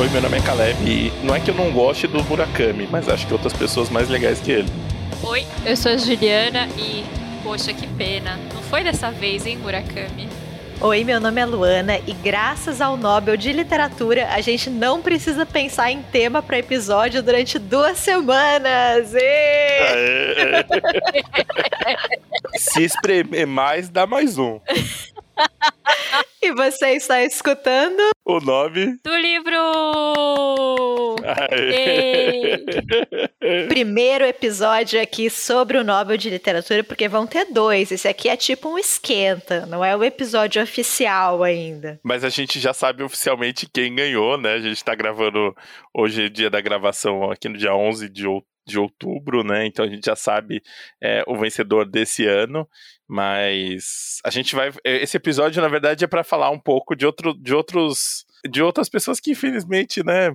Oi, meu nome é Caleb e não é que eu não goste do Murakami, mas acho que outras pessoas mais legais que ele. Oi, eu sou a Juliana e, poxa, que pena. Não foi dessa vez, hein, Murakami? Oi, meu nome é Luana e graças ao Nobel de Literatura, a gente não precisa pensar em tema para episódio durante duas semanas. Se espremer mais, dá mais um. e você está escutando o nome do livro. Primeiro episódio aqui sobre o Nobel de Literatura, porque vão ter dois. Esse aqui é tipo um esquenta, não é o episódio oficial ainda. Mas a gente já sabe oficialmente quem ganhou, né? A gente está gravando hoje, é dia da gravação, aqui no dia 11 de outubro de outubro, né? Então a gente já sabe é, o vencedor desse ano, mas a gente vai. É, esse episódio, na verdade, é para falar um pouco de, outro, de outros. De outras pessoas que, infelizmente, né,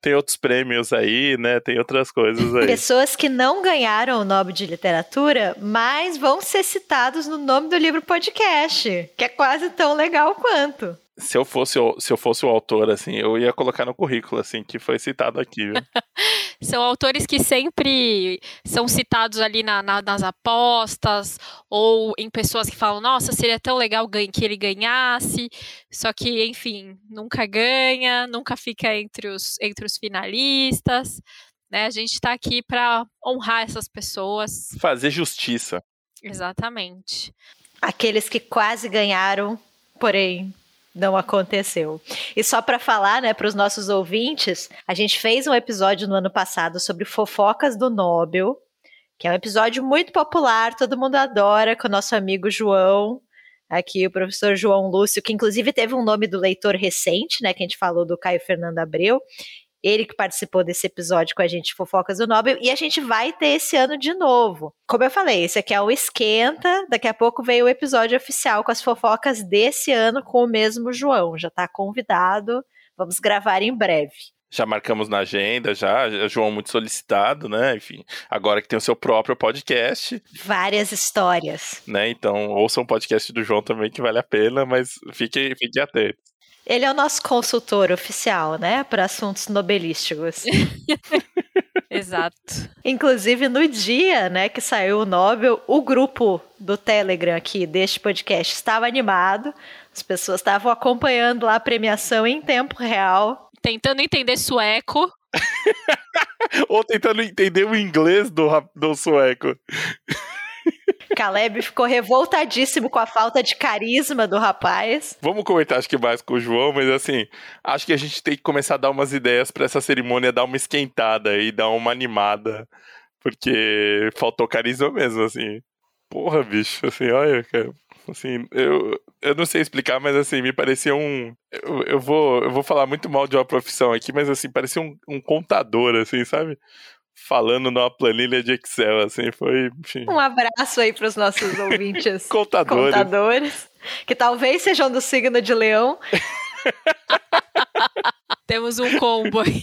tem outros prêmios aí, né? Tem outras coisas aí. Pessoas que não ganharam o Nobel de Literatura, mas vão ser citados no nome do livro podcast, que é quase tão legal quanto se eu fosse o, se eu fosse o autor, assim, eu ia colocar no currículo, assim, que foi citado aqui. são autores que sempre são citados ali na, na, nas apostas, ou em pessoas que falam, nossa, seria tão legal que ele ganhasse, só que, enfim, nunca ganha, nunca fica entre os, entre os finalistas. Né? A gente está aqui para honrar essas pessoas. Fazer justiça. Exatamente. Aqueles que quase ganharam, porém não aconteceu. E só para falar, né, para os nossos ouvintes, a gente fez um episódio no ano passado sobre fofocas do Nobel, que é um episódio muito popular, todo mundo adora, com o nosso amigo João, aqui o professor João Lúcio, que inclusive teve um nome do leitor recente, né, que a gente falou do Caio Fernando Abreu, ele que participou desse episódio com a gente, Fofocas do Nobel, e a gente vai ter esse ano de novo. Como eu falei, esse aqui é o esquenta, daqui a pouco vem o episódio oficial com as fofocas desse ano com o mesmo João. Já está convidado, vamos gravar em breve. Já marcamos na agenda, já. João muito solicitado, né? Enfim, agora que tem o seu próprio podcast. Várias histórias. Né? Então, ouça um podcast do João também que vale a pena, mas fique, fique atento. Ele é o nosso consultor oficial, né, para assuntos nobelísticos. Exato. Inclusive, no dia né, que saiu o Nobel, o grupo do Telegram aqui deste podcast estava animado. As pessoas estavam acompanhando lá a premiação em tempo real. Tentando entender sueco. Ou tentando entender o inglês do, do sueco. Caleb ficou revoltadíssimo com a falta de carisma do rapaz. Vamos comentar, acho que mais com o João, mas assim, acho que a gente tem que começar a dar umas ideias para essa cerimônia dar uma esquentada e dar uma animada, porque faltou carisma mesmo, assim. Porra, bicho, assim, olha, cara, assim, eu, eu não sei explicar, mas assim, me parecia um. Eu, eu, vou, eu vou falar muito mal de uma profissão aqui, mas assim, parecia um, um contador, assim, sabe? Falando numa planilha de Excel, assim, foi. Enfim. Um abraço aí para os nossos ouvintes contadores. contadores, que talvez sejam do signo de Leão. Temos um combo aí.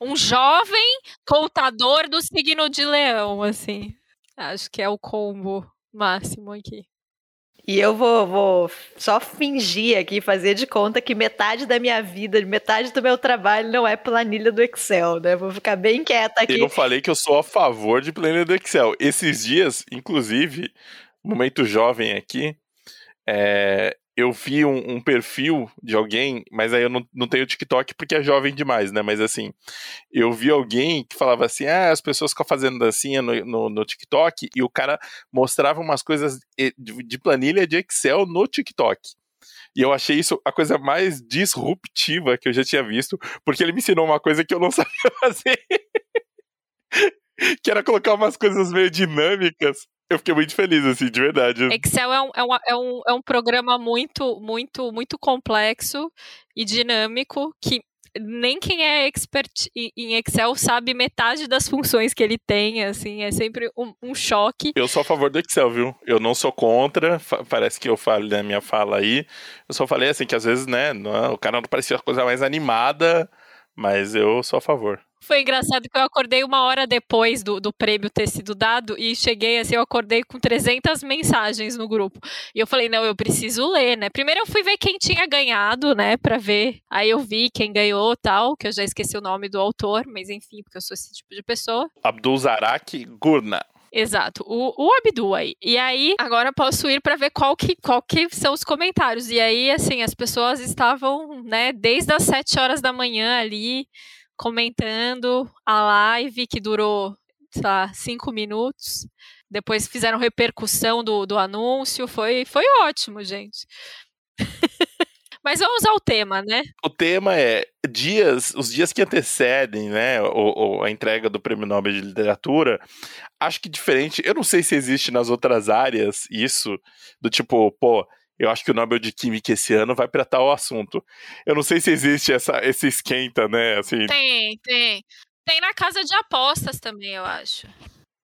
Um jovem contador do signo de Leão, assim. Acho que é o combo máximo aqui. E eu vou, vou só fingir aqui, fazer de conta que metade da minha vida, metade do meu trabalho não é planilha do Excel, né? Vou ficar bem quieta aqui. Eu não falei que eu sou a favor de planilha do Excel. Esses dias, inclusive, momento jovem aqui, é, eu vi um, um, perfil de alguém, mas aí eu não, não tenho TikTok porque é jovem demais, né? Mas assim, eu vi alguém que falava assim: ah, as pessoas ficam fazendo dancinha no, no, no TikTok, e o cara mostrava umas coisas de, de planilha de Excel no TikTok. E eu achei isso a coisa mais disruptiva que eu já tinha visto, porque ele me ensinou uma coisa que eu não sabia fazer. que era colocar umas coisas meio dinâmicas eu fiquei muito feliz, assim, de verdade. Excel é um, é, um, é, um, é um programa muito, muito, muito complexo e dinâmico que nem quem é expert em Excel sabe metade das funções que ele tem, assim, é sempre um, um, choque. Eu sou a favor do Excel, viu? Eu não sou contra, parece que eu falei na minha fala aí, eu só falei assim, que às vezes, né, não, o cara não parecia a coisa mais animada, Mas eu sou a favor. Foi engraçado que eu acordei uma hora depois do, do prêmio ter sido dado e cheguei assim, eu acordei com 300 mensagens no grupo. E eu falei, não, eu preciso ler, né? Primeiro eu fui ver quem tinha ganhado, né, pra ver. Aí eu vi quem ganhou tal, que eu já esqueci o nome do autor, mas enfim, porque eu sou esse tipo de pessoa. Abdul Zarak Gurna. Exato, o, o Abdu aí. E aí, agora posso ir para ver qual que, qual que são os comentários. E aí, assim, as pessoas estavam, né, desde as 7 horas da manhã ali, comentando a live que durou, sei lá, cinco minutos. Depois fizeram repercussão do, do anúncio. Foi, foi ótimo, gente. Mas vamos ao tema, né? O tema é dias, os dias que antecedem, né, o, o, a entrega do Prêmio Nobel de Literatura. Acho que diferente. Eu não sei se existe nas outras áreas isso do tipo, pô, eu acho que o Nobel de Química esse ano vai para tal assunto. Eu não sei se existe essa, esse esquenta, né? Assim... Tem, tem. Tem na casa de apostas também, eu acho.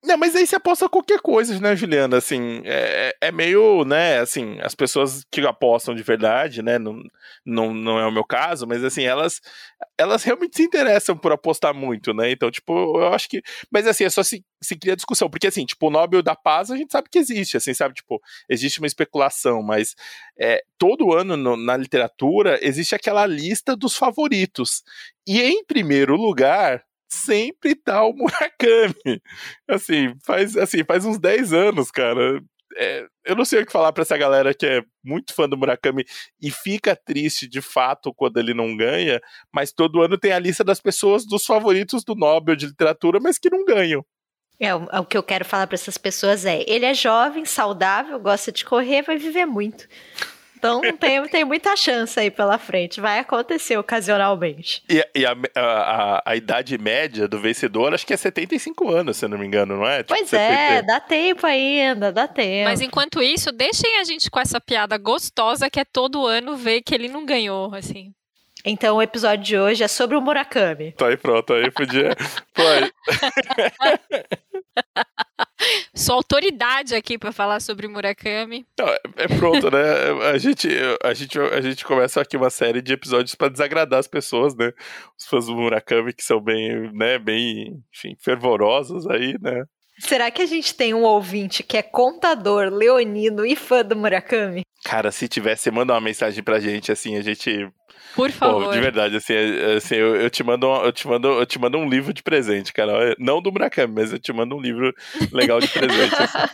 Não, mas aí você aposta qualquer coisa, né, Juliana? Assim, é, é meio, né, assim, as pessoas que apostam de verdade, né, não, não, não é o meu caso, mas assim, elas, elas realmente se interessam por apostar muito, né? Então, tipo, eu acho que. Mas assim, é só se, se cria discussão, porque assim, tipo, o Nobel da Paz a gente sabe que existe, assim, sabe? Tipo, existe uma especulação, mas é, todo ano no, na literatura existe aquela lista dos favoritos. E em primeiro lugar sempre tá o Murakami. Assim, faz, assim, faz uns 10 anos, cara. É, eu não sei o que falar para essa galera que é muito fã do Murakami e fica triste de fato quando ele não ganha, mas todo ano tem a lista das pessoas dos favoritos do Nobel de literatura, mas que não ganham. É, o, o que eu quero falar para essas pessoas é: ele é jovem, saudável, gosta de correr, vai viver muito. Então tem, tem muita chance aí pela frente. Vai acontecer ocasionalmente. E, e a, a, a, idade média do vencedor acho que é 75 anos, se eu não me engano, não é? Tipo, pois 70... é, dá tempo ainda, dá tempo. Mas enquanto isso, deixem a gente com essa piada gostosa que é todo ano ver que ele não ganhou, assim. Então o episódio de hoje é sobre o Murakami. Tá aí pronto, aí podia. Pode. Sou autoridade aqui para falar sobre Murakami. Não, é, é pronto, né? A gente, a, gente, a gente começa aqui uma série de episódios para desagradar as pessoas, né? Os fãs do Murakami que são bem, né, bem, enfim, fervorosos aí, né? Será que a gente tem um ouvinte que é contador, leonino e fã do Murakami? Cara, se tivesse, manda uma mensagem pra gente, assim, a gente por favor. Pô, de verdade, assim, é, assim eu, eu, te mando, eu, te mando, eu te mando um livro de presente, cara. Não do Murakami, mas eu te mando um livro legal de presente. Assim.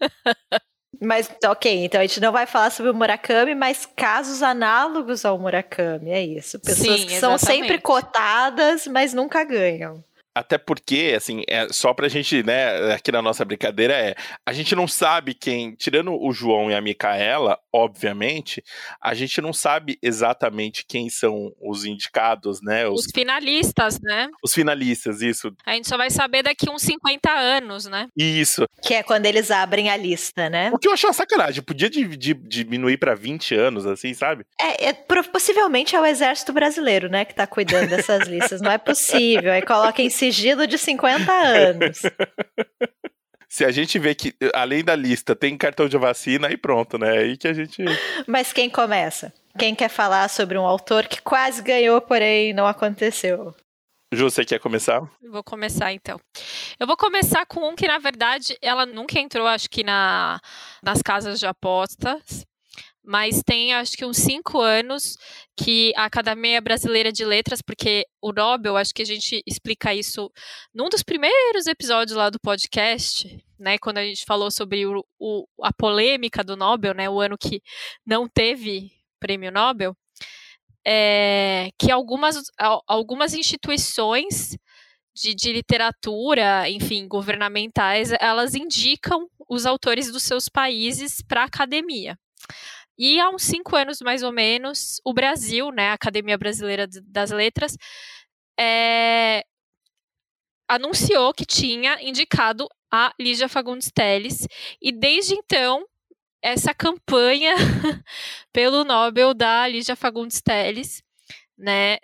Mas, ok, então a gente não vai falar sobre o Murakami, mas casos análogos ao Murakami, é isso. Pessoas Sim, que são sempre cotadas, mas nunca ganham. Até porque, assim, é, só pra gente, né, aqui na nossa brincadeira é, a gente não sabe quem, tirando o João e a Micaela, obviamente, a gente não sabe exatamente quem são os indicados, né? Os, os finalistas, né? Os finalistas, isso. A gente só vai saber daqui uns 50 anos, né? Isso. Que é quando eles abrem a lista, né? O que eu acho uma sacanagem, podia de, diminuir para 20 anos, assim, sabe? É, é, possivelmente é o exército brasileiro, né, que tá cuidando dessas listas, não é possível, aí coloca em sigilo de 50 anos. Se a gente vê que, além da lista, tem cartão de vacina, aí pronto, né? Aí que a gente. Mas quem começa? Quem quer falar sobre um autor que quase ganhou, porém não aconteceu? Ju, você quer começar? Vou começar então. Eu vou começar com um que, na verdade, ela nunca entrou, acho que, na, nas casas de apostas mas tem acho que uns cinco anos que a Academia Brasileira de Letras, porque o Nobel, acho que a gente explica isso num dos primeiros episódios lá do podcast, né, quando a gente falou sobre o, o, a polêmica do Nobel, né, o ano que não teve prêmio Nobel, é, que algumas, algumas instituições de, de, literatura, enfim, governamentais, elas indicam os autores dos seus países para a academia. E há uns cinco anos, mais ou menos, o Brasil, né, a Academia Brasileira das Letras, é, anunciou que tinha indicado a Lígia Fagundes Telles. E desde então, essa campanha pelo Nobel da Lígia Fagundes Telles, né,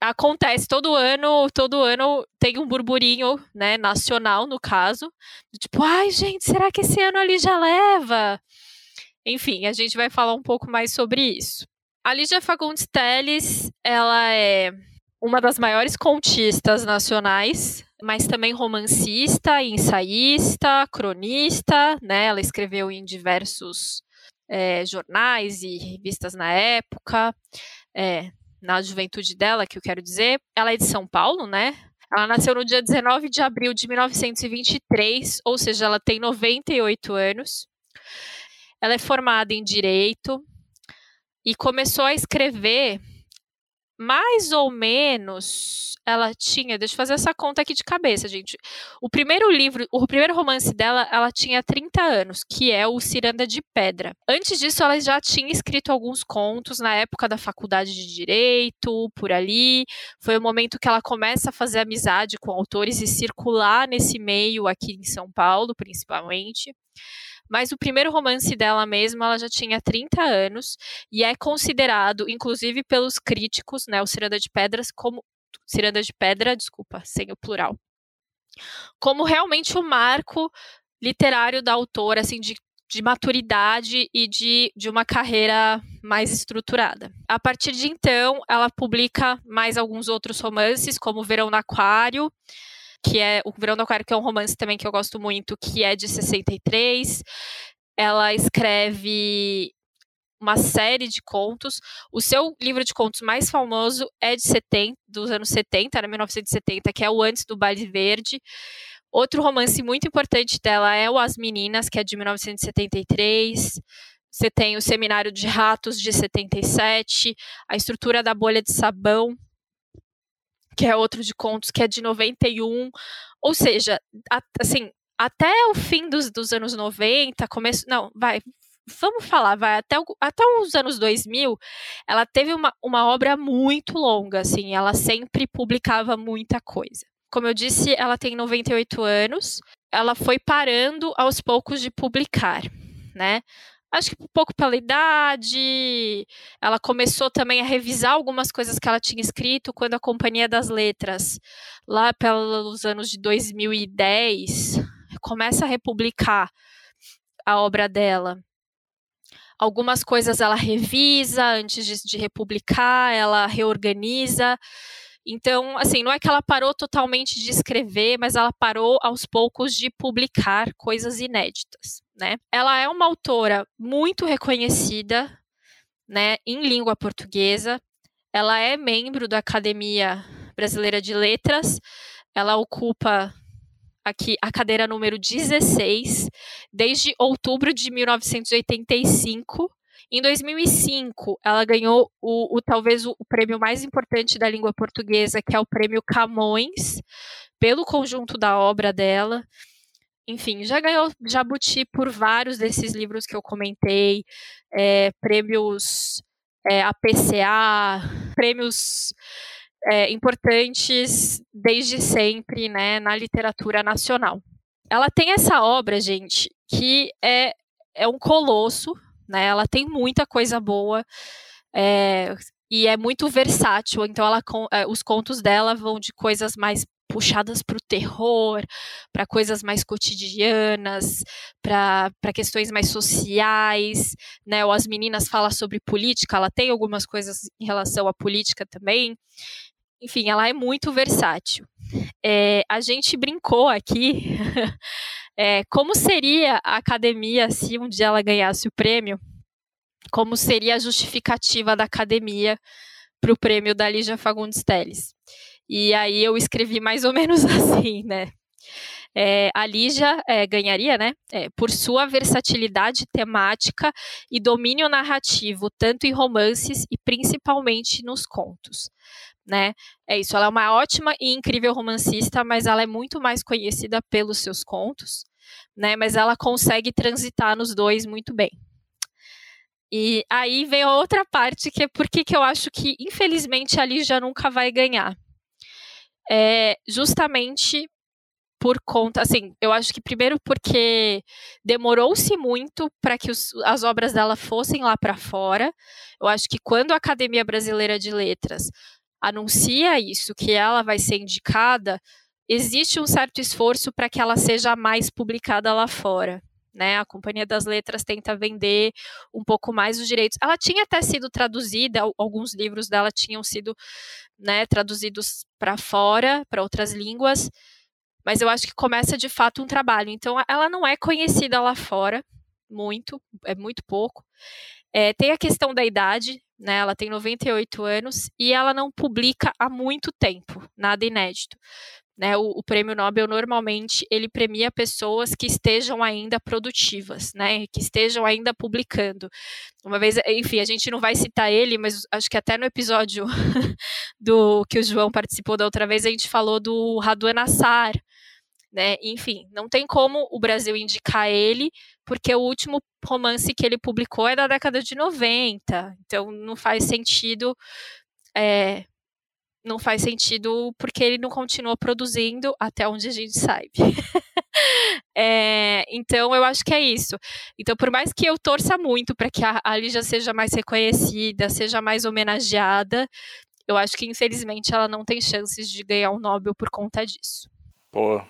acontece todo ano, todo ano tem um burburinho, né, nacional no caso, tipo, ai gente, será que esse ano a Lígia leva? Enfim, a gente vai falar um pouco mais sobre isso. A Lígia Fagundes Telles, ela é uma das maiores contistas nacionais, mas também romancista, ensaísta, cronista, né? Ela escreveu em diversos é, jornais e revistas na época, é, na juventude dela, que eu quero dizer. Ela é de São Paulo, né? Ela nasceu no dia 19 de abril de 1923, ou seja, ela tem 98 anos. Ela é formada em direito e começou a escrever mais ou menos ela tinha, deixa eu fazer essa conta aqui de cabeça, gente. O primeiro livro, o primeiro romance dela, ela tinha 30 anos, que é o Ciranda de Pedra. Antes disso, ela já tinha escrito alguns contos na época da faculdade de direito, por ali. Foi o momento que ela começa a fazer amizade com autores e circular nesse meio aqui em São Paulo, principalmente. Mas o primeiro romance dela mesma, ela já tinha 30 anos e é considerado, inclusive pelos críticos, né, o Ciranda de Pedras, como Ciranda de Pedra, desculpa, sem o plural, como realmente o marco literário da autora, assim, de de maturidade e de, de uma carreira mais estruturada. A partir de então, ela publica mais alguns outros romances, como Verão no Aquário, que é o Verão do Aquário, que é um romance também que eu gosto muito, que é de 63. Ela escreve uma série de contos. O seu livro de contos mais famoso é de 70, dos anos 70, era 1970, que é o Antes do Baile Verde. Outro romance muito importante dela é o As Meninas, que é de 1973. Você tem o Seminário de Ratos, de 77, A Estrutura da Bolha de Sabão, que é outro de contos, que é de 91. Ou seja, a, assim, até o fim dos, dos anos 90, começo. Não, vai. Vamos falar, vai até, até os anos 2000, ela teve uma, uma obra muito longa, assim, ela sempre publicava muita coisa. Como eu disse, ela tem 98 anos, ela foi parando aos poucos de publicar, né? Acho que um pouco pela idade. Ela começou também a revisar algumas coisas que ela tinha escrito quando a Companhia das Letras, lá pelos anos de 2010, começa a republicar a obra dela. Algumas coisas ela revisa antes de, de republicar, ela reorganiza. Então, assim, não é que ela parou totalmente de escrever, mas ela parou aos poucos de publicar coisas inéditas, né? Ela é uma autora muito reconhecida, né, em língua portuguesa. Ela é membro da Academia Brasileira de Letras. Ela ocupa aqui a cadeira número 16 desde outubro de 1985 em 2005, ela ganhou o, o talvez o, o, prêmio mais importante da língua portuguesa, que é o Prêmio Camões, pelo conjunto da obra dela. Enfim, já ganhou Jabuti por vários desses livros que eu comentei, é, prêmios é, APCA, prêmios é, importantes desde sempre né, na literatura nacional. Ela tem essa obra, gente, que é, é um colosso, né? Ela tem muita coisa boa. É, e é muito versátil, então ela, é, os contos dela vão de coisas mais puxadas para o terror, para coisas mais cotidianas, para questões mais sociais, né? Ou as meninas falam sobre política, ela tem algumas coisas em relação à política também. Enfim, ela é muito versátil. É, a gente brincou aqui é, como seria a academia se um dia ela ganhasse o prêmio, como seria a justificativa da academia para o prêmio da Lígia Fagundes Teles. E aí eu escrevi mais ou menos assim, né? É, a Lígia é, ganharia, né, é, por sua versatilidade temática e domínio narrativo, tanto em romances e principalmente nos contos né? É isso, ela é uma ótima e incrível romancista, mas ela é muito mais conhecida pelos seus contos, né? Mas ela consegue transitar nos dois muito bem. E aí vem a outra parte que é por que eu acho que, infelizmente, a Lígia nunca vai ganhar. É justamente por conta, assim, eu acho que primeiro porque demorou-se muito para que os, as obras dela fossem lá para fora. Eu acho que quando a Academia Brasileira de Letras anuncia isso, que ela vai ser indicada, existe um certo esforço para que ela seja mais publicada lá fora. Né? A Companhia das Letras tenta vender um pouco mais os direitos. Ela tinha até sido traduzida, alguns livros dela tinham sido né, traduzidos para fora, para outras línguas, mas eu acho que começa de fato um trabalho. Então, ela não é conhecida lá fora, muito, é muito pouco. É, tem a questão da idade, né? Ela tem 98 anos e ela não publica há muito tempo, nada inédito. Né, o, o, prêmio Nobel normalmente ele premia pessoas que estejam ainda produtivas, né, que estejam ainda publicando. Uma vez, enfim, a gente não vai citar ele, mas acho que até no episódio do que o João participou da outra vez a gente falou do Raduan Assar, né? Enfim, não tem como o Brasil indicar ele, porque o último romance que ele publicou é da década de 90, então não faz sentido é, não faz sentido porque ele não continuou produzindo até onde a gente sabe. é, então eu acho que é isso. Então, por mais que eu torça muito para que a, a Lígia seja mais reconhecida, seja mais homenageada, eu acho que infelizmente ela não tem chances de ganhar um Nobel por conta disso. Pô.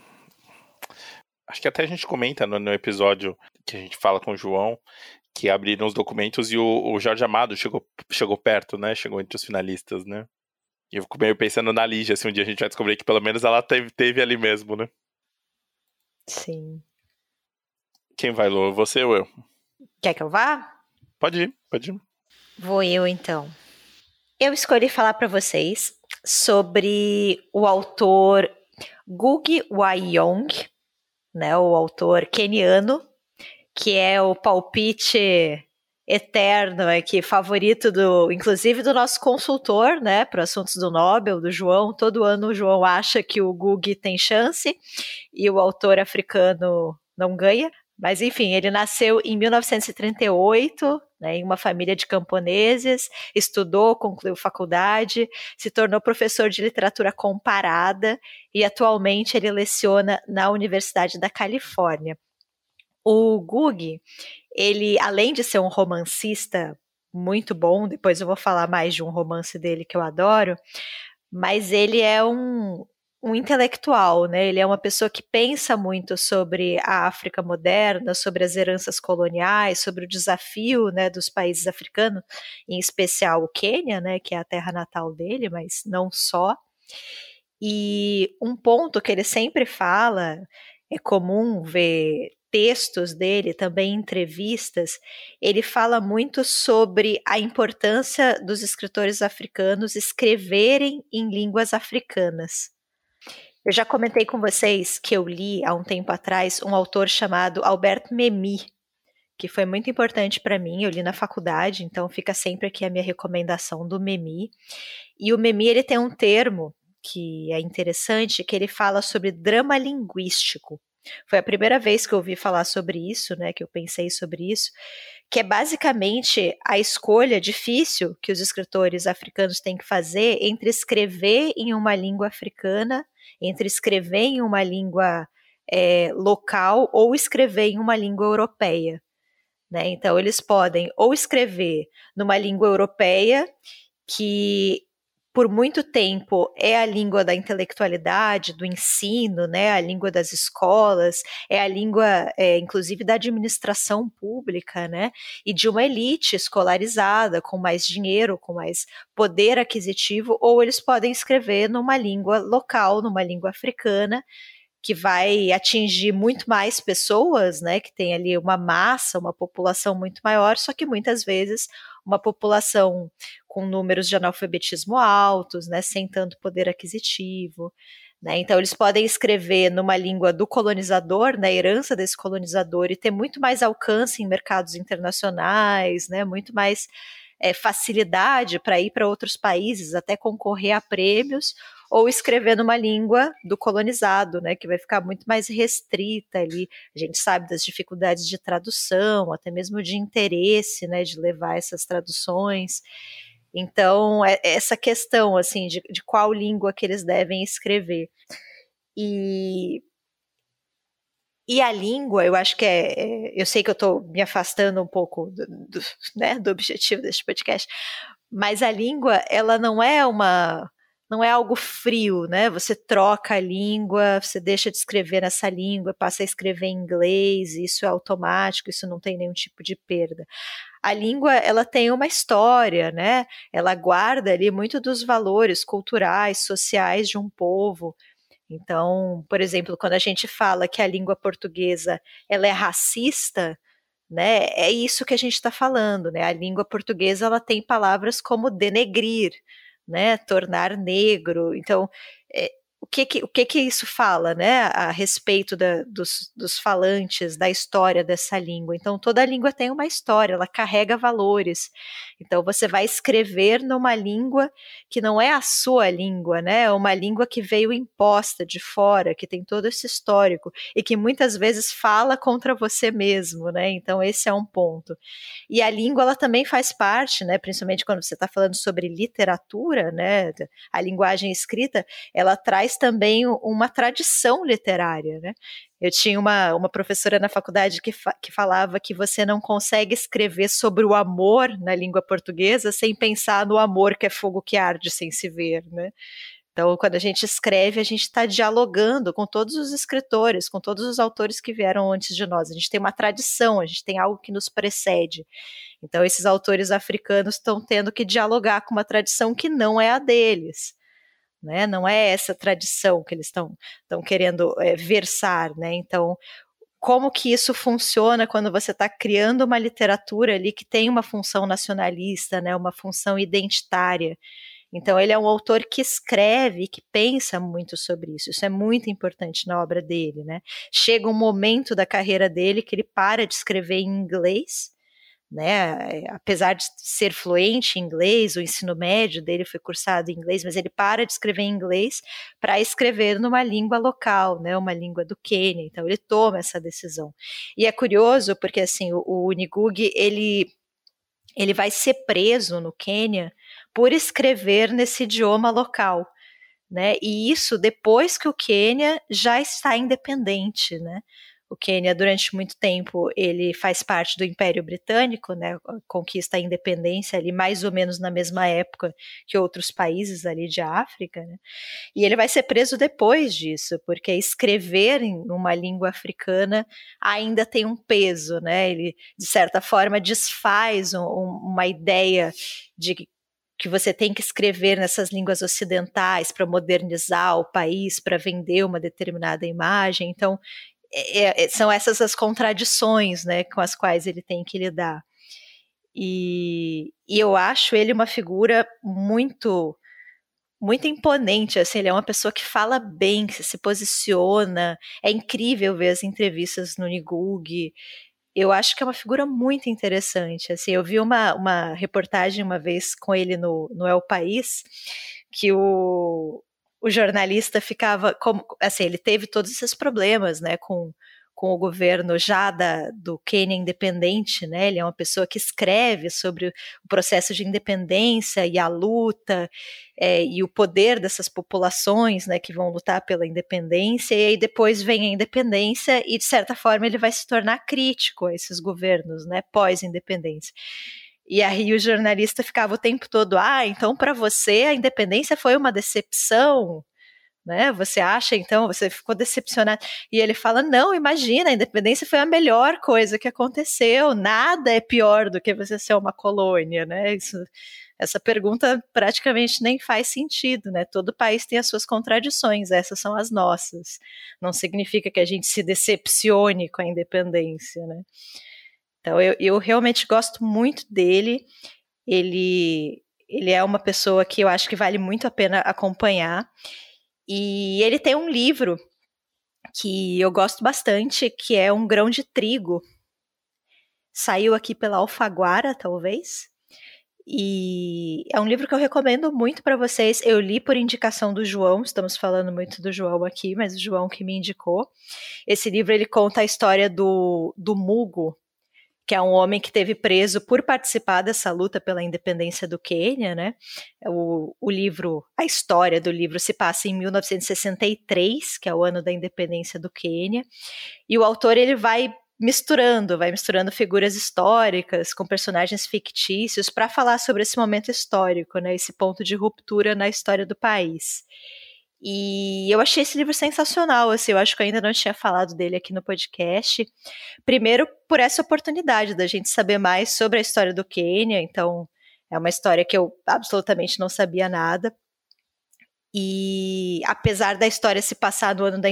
Acho que até a gente comenta no, no episódio que a gente fala com o João que abriram os documentos e o, o Jorge Amado chegou, chegou perto, né? Chegou entre os finalistas, né? E eu fico meio pensando na Lígia, se assim, um dia a gente vai descobrir que pelo menos ela teve, teve ali mesmo, né? Sim. Quem vai, Lô? Você ou eu? Quer que eu vá? Pode ir, pode ir. Vou eu então. Eu escolhi falar para vocês sobre o autor Gugi Wayong, né, o autor keniano, que é o palpite eterno aqui, favorito do, inclusive do nosso consultor, né, para assuntos do Nobel, do João. Todo ano o João acha que o Gugi tem chance e o autor africano não ganha. Mas enfim, ele nasceu em 1938, né, em uma família de camponeses, estudou, concluiu faculdade, se tornou professor de literatura comparada e atualmente ele leciona na Universidade da Califórnia. O Gug, ele, além de ser um romancista muito bom, depois eu vou falar mais de um romance dele que eu adoro, mas ele é um, um intelectual, né? Ele é uma pessoa que pensa muito sobre a África moderna, sobre as heranças coloniais, sobre o desafio, né, dos países africanos, em especial o Quênia, né, que é a terra natal dele, mas não só. E um ponto que ele sempre fala, é comum ver textos dele, também entrevistas, ele fala muito sobre a importância dos escritores africanos escreverem em línguas africanas. Eu já comentei com vocês que eu li há um tempo atrás um autor chamado Albert Memmi, que foi muito importante para mim. Eu li na faculdade, então fica sempre aqui a minha recomendação do Memmi. E o Memmi ele tem um termo que é interessante, que ele fala sobre drama linguístico. Foi a primeira vez que eu ouvi falar sobre isso, né, que eu pensei sobre isso, que é basicamente a escolha difícil que os escritores africanos têm que fazer entre escrever em uma língua africana, entre escrever em uma língua é, local ou escrever em uma língua europeia. Né? Então, eles podem ou escrever numa língua europeia que por muito tempo é a língua da intelectualidade, do ensino, né, a língua das escolas, é a língua, é, inclusive, da administração pública, né, e de uma elite escolarizada, com mais dinheiro, com mais poder aquisitivo, ou eles podem escrever numa língua local, numa língua africana, que vai atingir muito mais pessoas, né, que tem ali uma massa, uma população muito maior, só que muitas vezes uma população com números de analfabetismo altos, né, sem tanto poder aquisitivo. Né? Então, eles podem escrever numa língua do colonizador, na né, herança desse colonizador, e ter muito mais alcance em mercados internacionais, né, muito mais é, facilidade para ir para outros países, até concorrer a prêmios, ou escrever numa língua do colonizado, né, que vai ficar muito mais restrita ali. A gente sabe das dificuldades de tradução, até mesmo de interesse, né, de levar essas traduções. Então, é, é essa questão, assim, de, de qual língua que eles devem escrever. E e a língua, eu acho que é, é. Eu sei que eu estou me afastando um pouco do, do, né, do objetivo deste podcast, mas a língua, ela não é uma não é algo frio, né? Você troca a língua, você deixa de escrever nessa língua, passa a escrever em inglês, isso é automático, isso não tem nenhum tipo de perda. A língua, ela tem uma história, né? Ela guarda ali muito dos valores culturais, sociais de um povo. Então, por exemplo, quando a gente fala que a língua portuguesa ela é racista, né? É isso que a gente está falando, né? A língua portuguesa ela tem palavras como denegrir, né? Tornar negro. Então, é, o que que, o que que isso fala, né, a respeito da, dos, dos falantes, da história dessa língua. Então, toda língua tem uma história, ela carrega valores. Então, você vai escrever numa língua que não é a sua língua, né, é uma língua que veio imposta de fora, que tem todo esse histórico e que muitas vezes fala contra você mesmo, né, então esse é um ponto. E a língua, ela também faz parte, né, principalmente quando você está falando sobre literatura, né, a linguagem escrita, ela traz traz também uma tradição literária, né? Eu tinha uma, uma professora na faculdade que, fa que falava que você não consegue escrever sobre o amor na língua portuguesa sem pensar no amor que é fogo que arde sem se ver, né? Então, quando a gente escreve, a gente está dialogando com todos os escritores, com todos os autores que vieram antes de nós. A gente tem uma tradição, a gente tem algo que nos precede. Então, esses autores africanos estão tendo que dialogar com uma tradição que não é a deles né? Não é essa tradição que eles estão querendo é, versar, né? Então, como que isso funciona quando você está criando uma literatura ali que tem uma função nacionalista, né? Uma função identitária. Então, ele é um autor que escreve, que pensa muito sobre isso. Isso é muito importante na obra dele, né? Chega um momento da carreira dele que ele para de escrever em inglês né? Apesar de ser fluente em inglês, o ensino médio dele foi cursado em inglês, mas ele para de escrever em inglês para escrever numa língua local, né? Uma língua do Quênia. Então ele toma essa decisão. E é curioso porque assim o, o Unigug ele ele vai ser preso no Quênia por escrever nesse idioma local. Né? E isso depois que o Quênia já está independente, né? O Quênia, durante muito tempo, ele faz parte do Império Britânico, né? Conquista a independência ali mais ou menos na mesma época que outros países ali de África, né? E ele vai ser preso depois disso, porque escrever em uma língua africana ainda tem um peso, né? Ele, de certa forma, desfaz um, uma ideia de que você tem que escrever nessas línguas ocidentais para modernizar o país, para vender uma determinada imagem. Então, é, é, é, são essas as contradições né, com as quais ele tem que lidar. E, e, eu acho ele uma figura muito muito imponente, assim, ele é uma pessoa que fala bem, que se posiciona, é incrível ver as entrevistas no Nigug, eu acho que é uma figura muito interessante, assim, eu vi uma, uma reportagem uma vez com ele no, no El País, que o, o jornalista ficava como assim ele teve todos esses problemas né com, com o governo já da, do Quênia independente né ele é uma pessoa que escreve sobre o processo de independência e a luta é, e o poder dessas populações né que vão lutar pela independência e aí depois vem a independência e de certa forma ele vai se tornar crítico a esses governos né pós independência e aí o jornalista ficava o tempo todo: ah, então para você a independência foi uma decepção, né? Você acha então, você ficou decepcionado? E ele fala: não, imagina, a independência foi a melhor coisa que aconteceu. Nada é pior do que você ser uma colônia, né? Isso, essa pergunta praticamente nem faz sentido, né? Todo país tem as suas contradições, essas são as nossas. Não significa que a gente se decepcione com a independência, né? Então eu, eu realmente gosto muito dele. Ele, ele é uma pessoa que eu acho que vale muito a pena acompanhar. E ele tem um livro que eu gosto bastante, que é Um Grão de Trigo. Saiu aqui pela Alfaguara, talvez. E é um livro que eu recomendo muito para vocês. Eu li por indicação do João, estamos falando muito do João aqui, mas o João que me indicou. Esse livro ele conta a história do, do Mugo, que é um homem que teve preso por participar dessa luta pela independência do Quênia, né? O, o livro, a história do livro se passa em 1963, que é o ano da independência do Quênia, e o autor ele vai misturando, vai misturando figuras históricas com personagens fictícios para falar sobre esse momento histórico, né, esse ponto de ruptura na história do país. E eu achei esse livro sensacional, assim, eu acho que eu ainda não tinha falado dele aqui no podcast. Primeiro, por essa oportunidade da gente saber mais sobre a história do Quênia, então é uma história que eu absolutamente não sabia nada. E apesar da história se passar no ano da,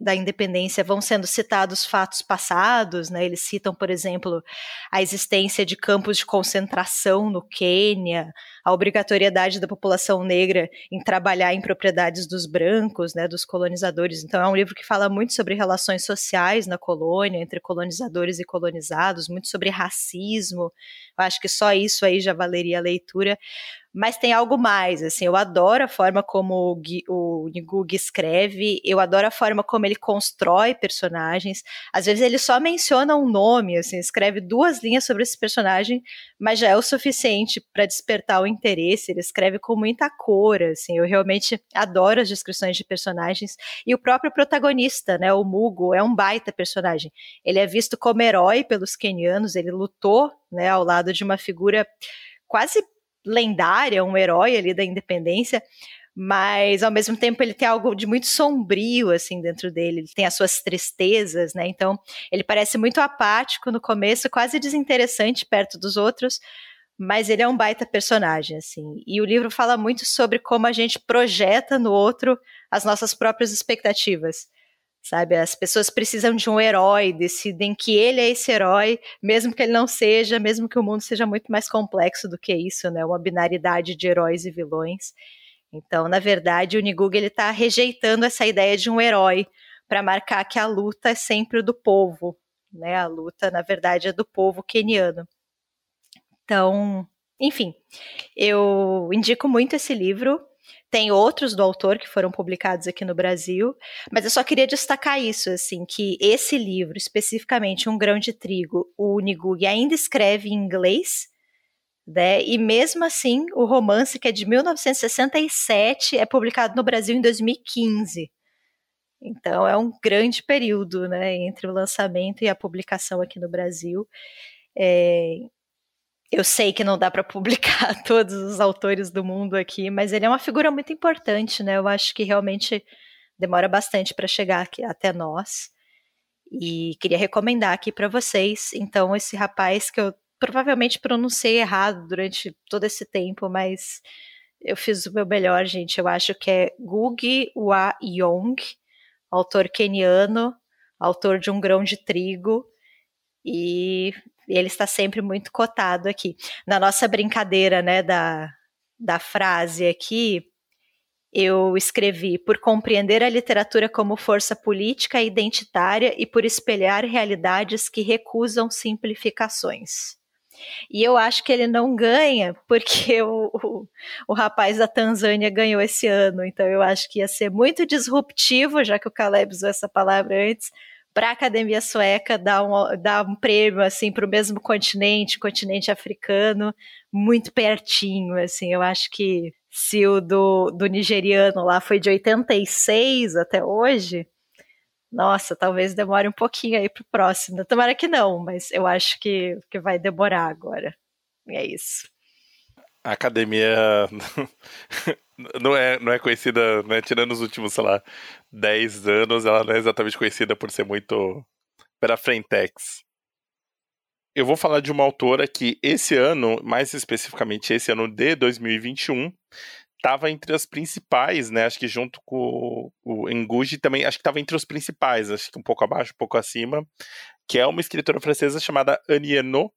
da, independência, vão sendo citados fatos passados, né? Eles citam, por exemplo, a existência de campos de concentração no Quênia, a obrigatoriedade da população negra em trabalhar em propriedades dos brancos, né, dos colonizadores. Então é um livro que fala muito sobre relações sociais na colônia, entre colonizadores e colonizados, muito sobre racismo. Eu acho que só isso aí já valeria a leitura mas tem algo mais, assim, eu adoro a forma como o, Gui, o Ngug escreve, eu adoro a forma como ele constrói personagens, às vezes ele só menciona um nome, assim, escreve duas linhas sobre esse personagem, mas já é o suficiente para despertar o interesse, ele escreve com muita cor, assim, eu realmente adoro as descrições de personagens, e o próprio protagonista, né, o Mugo, é um baita personagem, ele é visto como herói pelos quenianos, ele lutou, né, ao lado de uma figura quase lendária, um herói ali da independência, mas ao mesmo tempo ele tem algo de muito sombrio assim dentro dele, ele tem as suas tristezas, né? Então, ele parece muito apático no começo, quase desinteressante perto dos outros, mas ele é um baita personagem assim. E o livro fala muito sobre como a gente projeta no outro as nossas próprias expectativas sabe? As pessoas precisam de um herói, decidem que ele é esse herói, mesmo que ele não seja, mesmo que o mundo seja muito mais complexo do que isso, né? Uma binaridade de heróis e vilões. Então, na verdade, o Nigug ele está rejeitando essa ideia de um herói para marcar que a luta é sempre do povo, né? A luta, na verdade, é do povo queniano. Então, enfim, eu indico muito esse livro. Tem outros do autor que foram publicados aqui no Brasil, mas eu só queria destacar isso, assim, que esse livro, especificamente Um Grão de Trigo, o Nigug ainda escreve em inglês, né? E mesmo assim, o romance, que é de 1967, é publicado no Brasil em 2015. Então é um grande período, né, entre o lançamento e a publicação aqui no Brasil. É, eu sei que não dá para publicar todos os autores do mundo aqui, mas ele é uma figura muito importante, né? Eu acho que realmente demora bastante para chegar aqui até nós. E queria recomendar aqui para vocês, então, esse rapaz que eu provavelmente pronunciei errado durante todo esse tempo, mas eu fiz o meu melhor, gente. Eu acho que é Gugi Wa Yong, autor keniano, autor de Um Grão de Trigo. E e ele está sempre muito cotado aqui. Na nossa brincadeira, né, da, da frase aqui, eu escrevi por compreender a literatura como força política e identitária e por espelhar realidades que recusam simplificações. E eu acho que ele não ganha porque o, o, o, rapaz da Tanzânia ganhou esse ano. Então eu acho que ia ser muito disruptivo, já que o Caleb usou essa palavra antes, para a academia sueca dar um, dar um prêmio assim para o mesmo continente, continente africano, muito pertinho. Assim, eu acho que se o do, do nigeriano lá foi de 86 até hoje, nossa, talvez demore um pouquinho aí para o próximo. Tomara que não, mas eu acho que, que vai demorar agora. É isso. A academia não é, não é conhecida, né, tirando os últimos, sei lá, 10 anos, ela não é exatamente conhecida por ser muito para frentex. Eu vou falar de uma autora que esse ano, mais especificamente esse ano de 2021, estava entre as principais, né? Acho que junto com o Enguji também, acho que estava entre os principais, acho que um pouco abaixo, um pouco acima, que é uma escritora francesa chamada Annie Ernaux.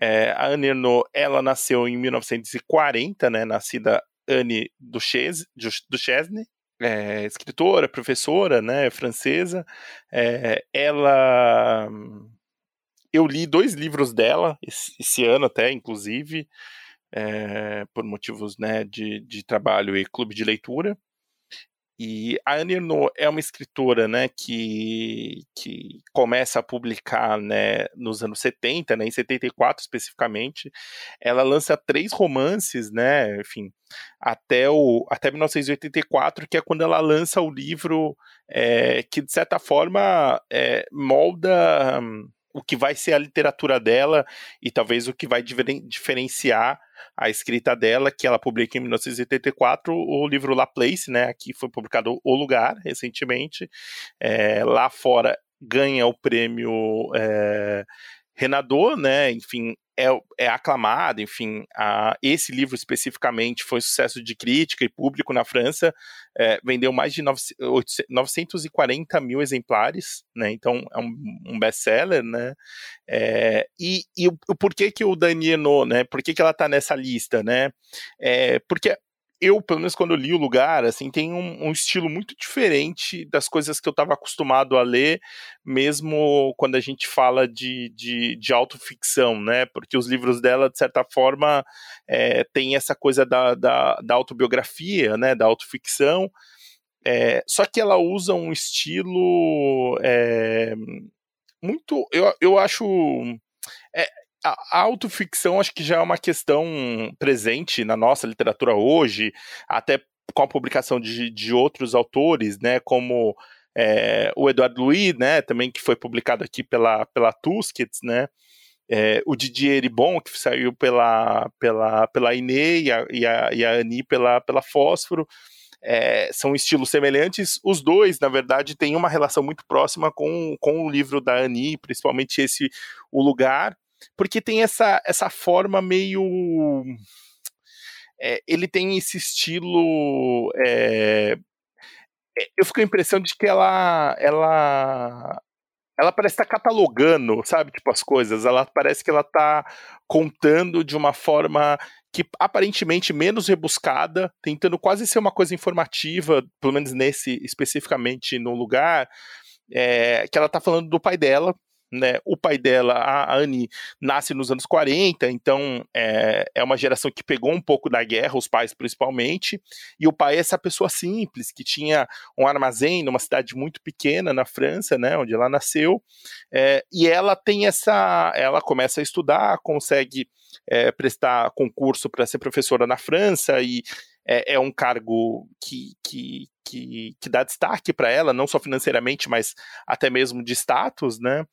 É, a Annie Ernaux, ela nasceu em 1940, né? Nascida Anne Duchesne, é, escritora, professora, né, francesa. É, ela, eu li dois livros dela esse, esse ano até, inclusive, é, por motivos né, de, de trabalho e clube de leitura. E a Anne Ernaux é uma escritora, né, que, que começa a publicar, né, nos anos 70, né, em 74 especificamente. Ela lança três romances, né, enfim, até, o, até 1984, que é quando ela lança o livro é, que, de certa forma, é, molda o que vai ser a literatura dela e talvez o que vai diferenciar a escrita dela, que ela publica em 1984, o livro La Place, né? Aqui foi publicado O Lugar, recentemente. É, lá fora ganha o prêmio é, Renador, né? Enfim, é, é aclamado, enfim, a, esse livro especificamente foi sucesso de crítica e público na França, é, vendeu mais de 9, 940 mil exemplares, né, então é um, um best-seller, né, é, e, e o, o, porquê que o Dani Eno, né, por que, que ela está nessa lista, né, é, porque eu, pelo menos quando eu li o lugar, assim, tem um, um estilo muito diferente das coisas que eu estava acostumado a ler, mesmo quando a gente fala de, de, de autoficção, né? Porque os livros dela, de certa forma, é, tem essa coisa da, da, da autobiografia, né? Da autoficção. É, só que ela usa um estilo é, muito. Eu, eu acho. É, a autoficção acho que já é uma questão presente na nossa literatura hoje, até com a publicação de, de outros autores, né, como é, o Eduardo Louis, né, também que foi publicado aqui pela, pela Tusquets, né, é, o Didier Eribon, que saiu pela, pela, pela Inê e a, e a, e a Ani pela, pela Fósforo, é, são estilos semelhantes. Os dois, na verdade, têm uma relação muito próxima com, com o livro da Ani, principalmente esse O Lugar, porque tem essa, essa forma meio. É, ele tem esse estilo. É, eu fico com a impressão de que ela. ela ela parece estar tá catalogando, sabe, tipo as coisas. Ela parece que ela está contando de uma forma que aparentemente menos rebuscada, tentando quase ser uma coisa informativa, pelo menos nesse especificamente no lugar, é, que ela está falando do pai dela, né? O pai dela, a Anne, nasce nos anos 40, então é, é uma geração que pegou um pouco da guerra, os pais principalmente, e o pai é essa pessoa simples, que tinha um armazém numa cidade muito pequena na França, né, onde ela nasceu, é, e ela tem essa, ela começa a estudar, consegue é, prestar concurso para ser professora na França e é, é um cargo que, que, que, que dá destaque para ela, não só financeiramente, mas até mesmo de status, né?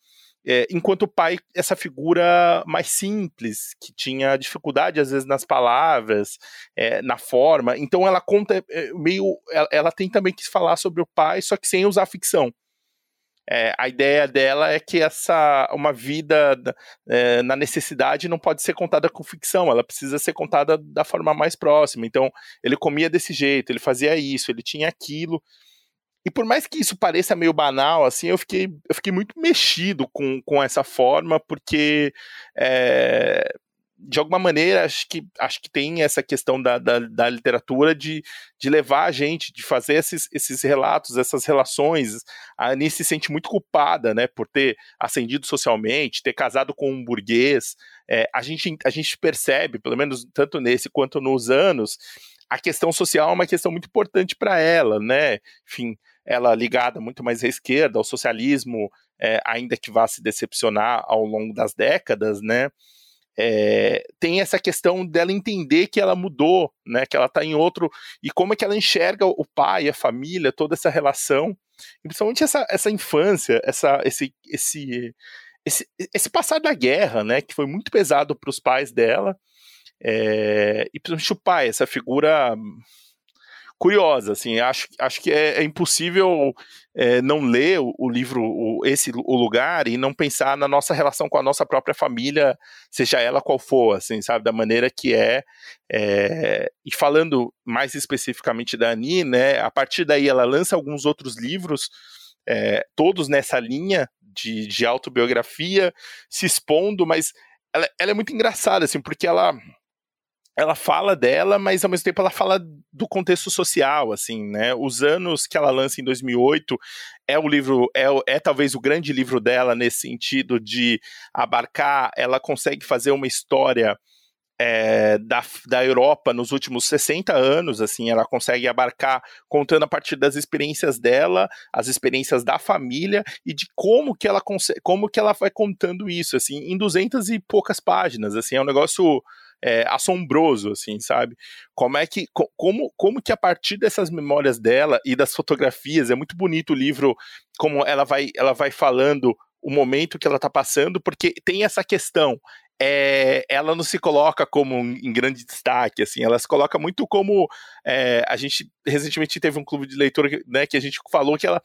É, enquanto o pai, essa figura mais simples, que tinha dificuldade às vezes nas palavras, é, na forma. Então ela conta é, meio. Ela, ela, tem também que falar sobre o pai, só que sem usar ficção. É, a ideia dela é que essa uma vida é, na necessidade não pode ser contada com ficção, ela precisa ser contada da forma mais próxima. Então ele comia desse jeito, ele fazia isso, ele tinha aquilo. E por mais que isso pareça meio banal, assim, eu fiquei, eu fiquei muito mexido com, com essa forma, porque é, de alguma maneira acho que, acho que tem essa questão da, da, da, literatura de, de levar a gente, de fazer esses, esses relatos, essas relações. A Anice se sente muito culpada, né, por ter ascendido socialmente, ter casado com um burguês. É, a, gente, a gente percebe, pelo menos tanto nesse quanto nos anos, a questão social é uma questão muito importante para ela, né? Enfim, ela ligada muito mais à esquerda, ao socialismo, é, ainda que vá se decepcionar ao longo das décadas, né? É, tem essa questão dela entender que ela mudou, né? Que ela está em outro e como é que ela enxerga o pai, a família, toda essa relação, e principalmente essa, essa infância, essa, esse, esse, esse, esse passar da guerra, né? Que foi muito pesado para os pais dela. É, e principalmente o pai, essa figura curiosa, assim, acho, acho que é, é impossível é, não ler o, o livro, o, esse o lugar e não pensar na nossa relação com a nossa própria família, seja ela qual for, assim, sabe, da maneira que é, é e falando mais especificamente da Ani, né, a partir daí ela lança alguns outros livros, é, todos nessa linha de, de autobiografia, se expondo, mas ela, ela é muito engraçada, assim, porque ela ela fala dela, mas ao mesmo tempo ela fala do contexto social, assim, né? Os anos que ela lança em 2008 é o livro, é, é talvez o grande livro dela nesse sentido de abarcar, ela consegue fazer uma história é, da, da Europa nos últimos 60 anos, assim, ela consegue abarcar contando a partir das experiências dela, as experiências da família e de como que ela consegue, como que ela vai contando isso, assim, em 200 e poucas páginas, assim, é um negócio é, assombroso, assim, sabe? Como é que, como, como que a partir dessas memórias dela e das fotografias, é muito bonito o livro, como ela vai, ela vai falando o momento que ela está passando, porque tem essa questão. É, ela não se coloca como em grande destaque, assim, ela se coloca muito como é, a gente recentemente teve um clube de leitura né, que a gente falou que ela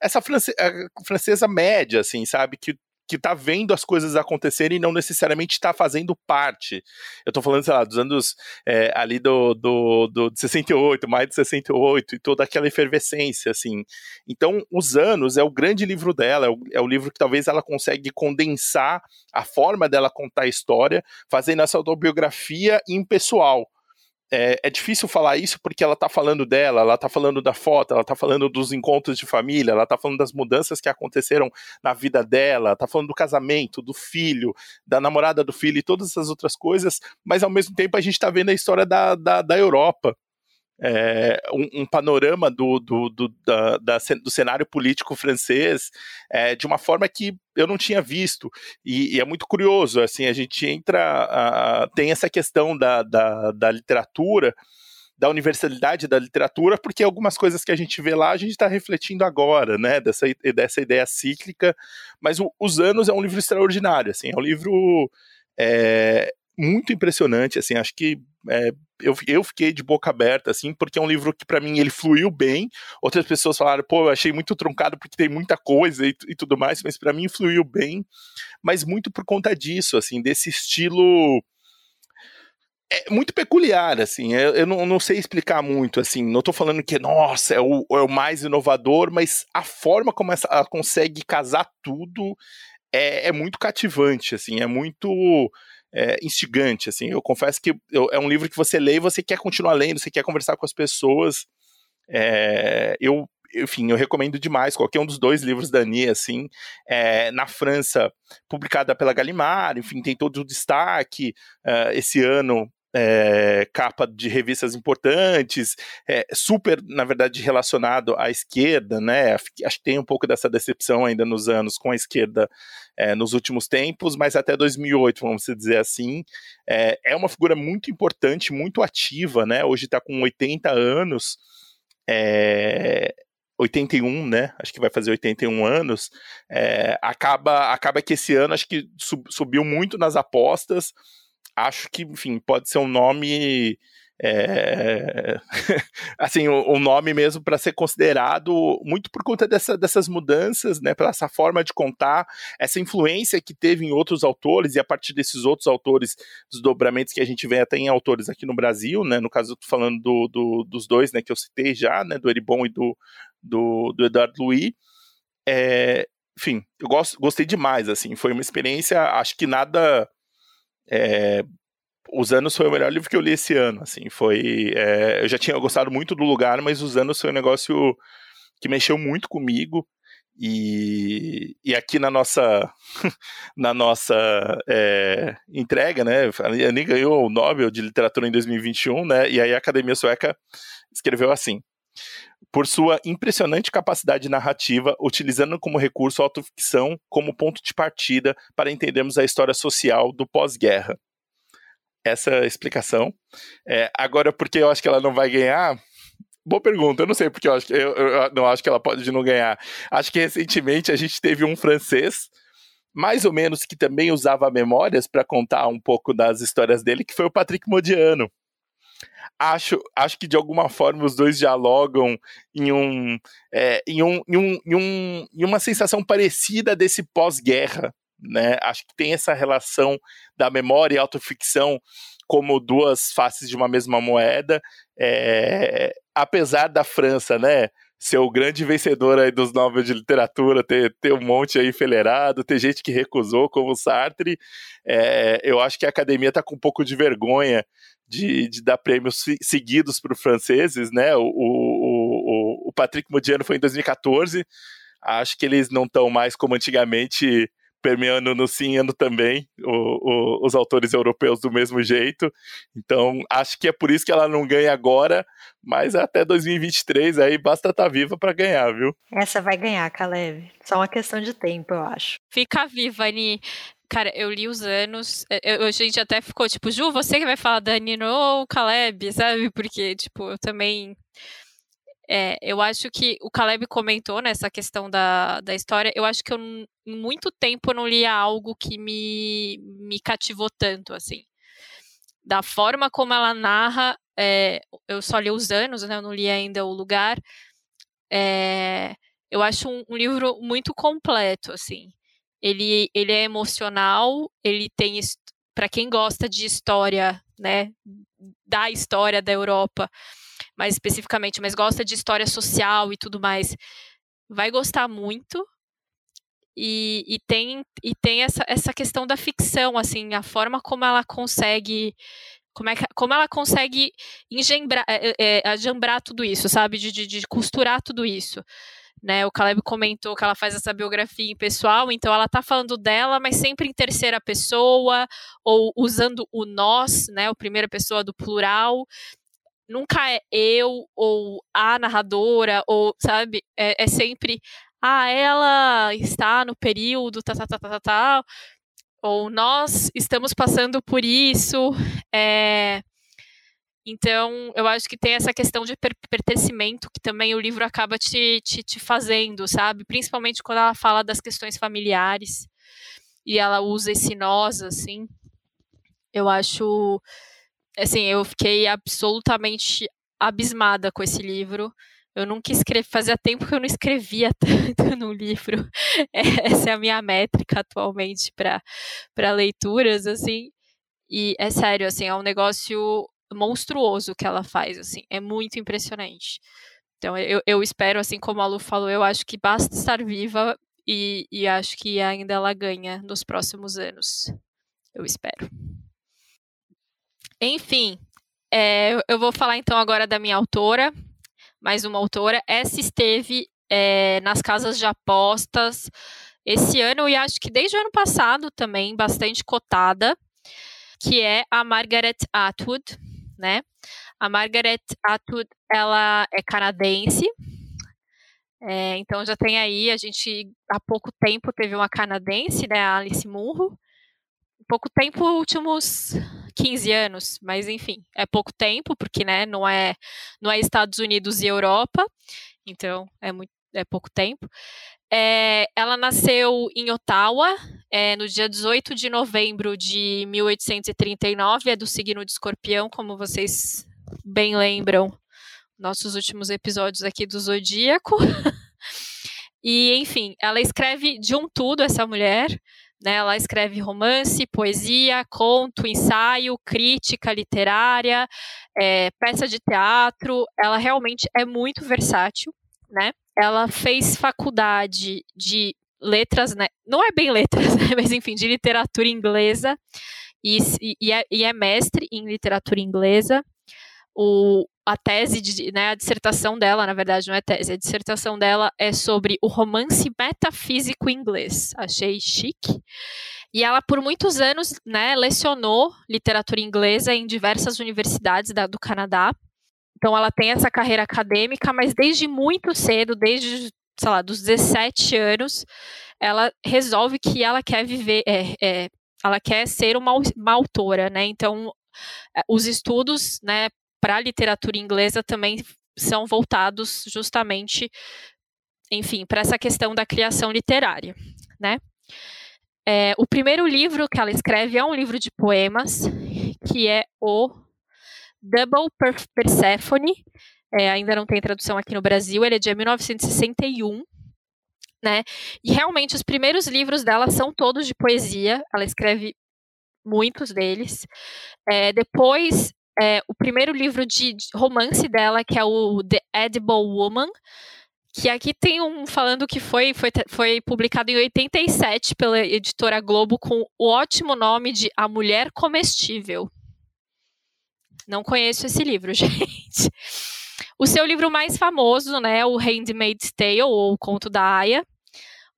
essa francesa média, assim, sabe, que que está vendo as coisas acontecerem e não necessariamente está fazendo parte. Eu estou falando, sei lá, dos anos é, ali do, do, do, de 68, mais de 68, e toda aquela efervescência, assim. Então, Os Anos é o grande livro dela, é o, é o livro que talvez ela consegue condensar a forma dela contar a história, fazendo essa autobiografia impessoal é, é, difícil falar isso porque ela tá falando dela, ela tá falando da foto, ela tá falando dos encontros de família, ela tá falando das mudanças que aconteceram na vida dela, tá falando do casamento, do filho, da namorada do filho e todas essas outras coisas, mas ao mesmo tempo a gente tá vendo a história da, da, da Europa, é, um, um, panorama do, do, do, da, da, do cenário político francês é, de uma forma que eu não tinha visto. E, e é muito curioso, assim, a gente entra, tem essa questão da, da, da literatura, da universalidade da literatura, porque algumas coisas que a gente vê lá a gente está refletindo agora, né, dessa, dessa ideia cíclica, mas o, Os Anos é um livro extraordinário, assim, é um livro é, muito impressionante, assim, acho que é, eu, eu fiquei de boca aberta, assim, porque é um livro que para mim ele fluiu bem. Outras pessoas falaram, pô, eu achei muito truncado porque tem muita coisa e, e tudo mais, mas para mim fluiu bem. Mas muito por conta disso, assim, desse estilo é muito peculiar, assim, eu, eu não, não, sei explicar muito, assim, não estou falando que, nossa, é o, é o, mais inovador, mas a forma como ela consegue casar tudo é, é muito cativante, assim, é muito é, instigante, assim. Eu confesso que eu, é um livro que você lê e você quer continuar lendo, você quer conversar com as pessoas. É, eu, enfim, eu recomendo demais qualquer um dos dois livros da Ania, assim. É, na França, publicada pela Gallimard, enfim, tem todo o destaque. Uh, esse ano é, capa de revistas importantes, é, super, na verdade, relacionado à esquerda, né? Acho que tem um pouco dessa decepção ainda nos anos com a esquerda é, nos últimos tempos, mas até 2008, vamos dizer assim, é, uma figura muito importante, muito ativa, né? Hoje está com 80 anos. É, 81, né? Acho que vai fazer 81 anos. Acaba, acaba que esse ano acho que sub, subiu muito nas apostas acho que, enfim, pode ser um nome. É, assim, um, um nome mesmo para ser considerado muito por conta dessa, dessas mudanças, né, pela essa forma de contar, essa influência que teve em outros autores e a partir desses outros autores, dos dobramentos que a gente vê até em autores aqui no Brasil, né, no caso eu tô falando do, do, dos dois, né, que eu citei já, né, do Eribon e do, do, do Eduardo Louis, é, enfim, eu gosto, gostei demais, assim, foi uma experiência, acho que nada é, os Anos foi o melhor livro que eu li esse ano, assim, foi... É, eu já tinha gostado muito do lugar, mas Os Anos foi um negócio que mexeu muito comigo, e, e aqui na nossa na nossa é, entrega, né, a ganhou o Nobel de Literatura em 2021, né, e aí a Academia Sueca escreveu assim, por sua impressionante capacidade narrativa, utilizando como recurso a autoficção como ponto de partida para entendermos a história social do pós-guerra. Essa explicação. É, agora, porque eu acho que ela não vai ganhar, Boa pergunta, eu não sei porque eu, acho que, eu, eu, não acho que ela pode não ganhar. Acho que recentemente a gente teve um francês, mais ou menos, que também usava memórias para contar um pouco das histórias dele, que foi o Patrick Modiano acho, acho que de alguma forma os dois dialogam em um, é, em, um, em, um, em, um, em uma sensação parecida desse pós-guerra. Né? Acho que tem essa relação da memória e autoficção como duas faces de uma mesma moeda, é, apesar da França, né? Ser o grande vencedor aí dos Nobel de Literatura, ter, ter um monte aí enfileirado, ter gente que recusou, como o Sartre. É, eu acho que a academia está com um pouco de vergonha de, de dar prêmios seguidos para os franceses, né? O, o, o, Patrick Modiano foi em 2014. Acho que eles não estão mais como antigamente permeando no sim ano também o, o, os autores europeus do mesmo jeito. Então, acho que é por isso que ela não ganha agora, mas até 2023 aí basta estar tá viva para ganhar, viu? Essa vai ganhar, Caleb. Só uma questão de tempo, eu acho. Fica viva, Ani. Cara, eu li os anos. Eu, a gente até ficou tipo, Ju, você que vai falar da Nino ou Caleb, sabe? Porque, tipo, eu também É, eu acho que o Caleb comentou nessa questão da, da história. Eu acho que eu, em muito tempo eu não lia algo que me, me cativou tanto, assim. Da forma como ela narra, é, eu só li os anos, né? Eu não li ainda o lugar. É, eu acho um, um, livro muito completo, assim. Ele, ele é emocional, ele tem para quem gosta de história, né, da história da Europa, mais especificamente, mas gosta de história social e tudo mais, vai gostar muito. E, e tem, e tem essa, essa questão da ficção, assim, a forma como ela consegue como, é que, como ela consegue engembrar, é, é, ajambrar tudo isso, sabe? De, de, de, costurar tudo isso. Né, o Caleb comentou que ela faz essa biografia em pessoal, então ela está falando dela, mas sempre em terceira pessoa, ou usando o nós, né, o primeira pessoa do plural. Nunca é eu ou a narradora, ou, sabe, é, é sempre, ah, ela está no período, tá, tá, tá, tá, tá, tá ou nós estamos passando por isso. É... Então, eu acho que tem essa questão de per pertencimento que também o livro acaba te, te, te, fazendo, sabe? Principalmente quando ela fala das questões familiares e ela usa esse nós, assim. Eu acho. Assim, eu fiquei absolutamente abismada com esse livro. Eu nunca escrevi, fazia tempo que eu não escrevia tanto no livro. Essa é a minha métrica atualmente para leituras, assim. E é sério, assim, é um negócio monstruoso que ela faz, assim, é muito impressionante. Então, eu, eu espero, assim como a Lu falou, eu acho que basta estar viva e, e acho que ainda ela ganha nos próximos anos. Eu espero. Enfim, é, eu vou falar então agora da minha autora, mais uma autora. Essa esteve é, nas casas de apostas esse ano e acho que desde o ano passado também, bastante cotada, que é a Margaret Atwood, né? A Margaret Atwood, ela é canadense, é, então já tem aí, a gente há pouco tempo teve uma canadense, né, a Alice Munro, pouco tempo, últimos 15 anos, mas enfim, é pouco tempo, porque né, não é não é Estados Unidos e Europa, então é muito é pouco tempo. É, ela nasceu em Ottawa é, no dia 18 de novembro de 1839, é do signo de escorpião, como vocês bem lembram, nossos últimos episódios aqui do Zodíaco. e, enfim, ela escreve de um tudo, essa mulher. Né? Ela escreve romance, poesia, conto, ensaio, crítica literária, é, peça de teatro. Ela realmente é muito versátil. Né? Ela fez faculdade de letras, né? não é bem letras, né? mas enfim, de literatura inglesa, e, e, é, e é mestre em literatura inglesa. O, a tese, de, né, a dissertação dela, na verdade, não é tese, a dissertação dela é sobre o romance metafísico inglês. Achei chique. E ela, por muitos anos, né, lecionou literatura inglesa em diversas universidades da, do Canadá. Então, ela tem essa carreira acadêmica, mas desde muito cedo, desde, sei lá, dos 17 anos, ela resolve que ela quer viver, é, é, ela quer ser uma, uma autora, né? Então, é, os estudos, né, para a literatura inglesa também são voltados justamente, enfim, para essa questão da criação literária, né? É, o primeiro livro que ela escreve é um livro de poemas, que é o Double Persephone, é, ainda não tem tradução aqui no Brasil, ele é de 1961, né? E realmente os primeiros livros dela são todos de poesia, ela escreve muitos deles. É, depois é, o primeiro livro de, romance dela, que é o The Edible Woman, que aqui tem um falando que foi, foi, foi publicado em 87 pela editora Globo com o ótimo nome de A Mulher Comestível. Não conheço esse livro, gente. O seu livro mais famoso, né, o Handmaid's Tale, ou o Conto da Aya.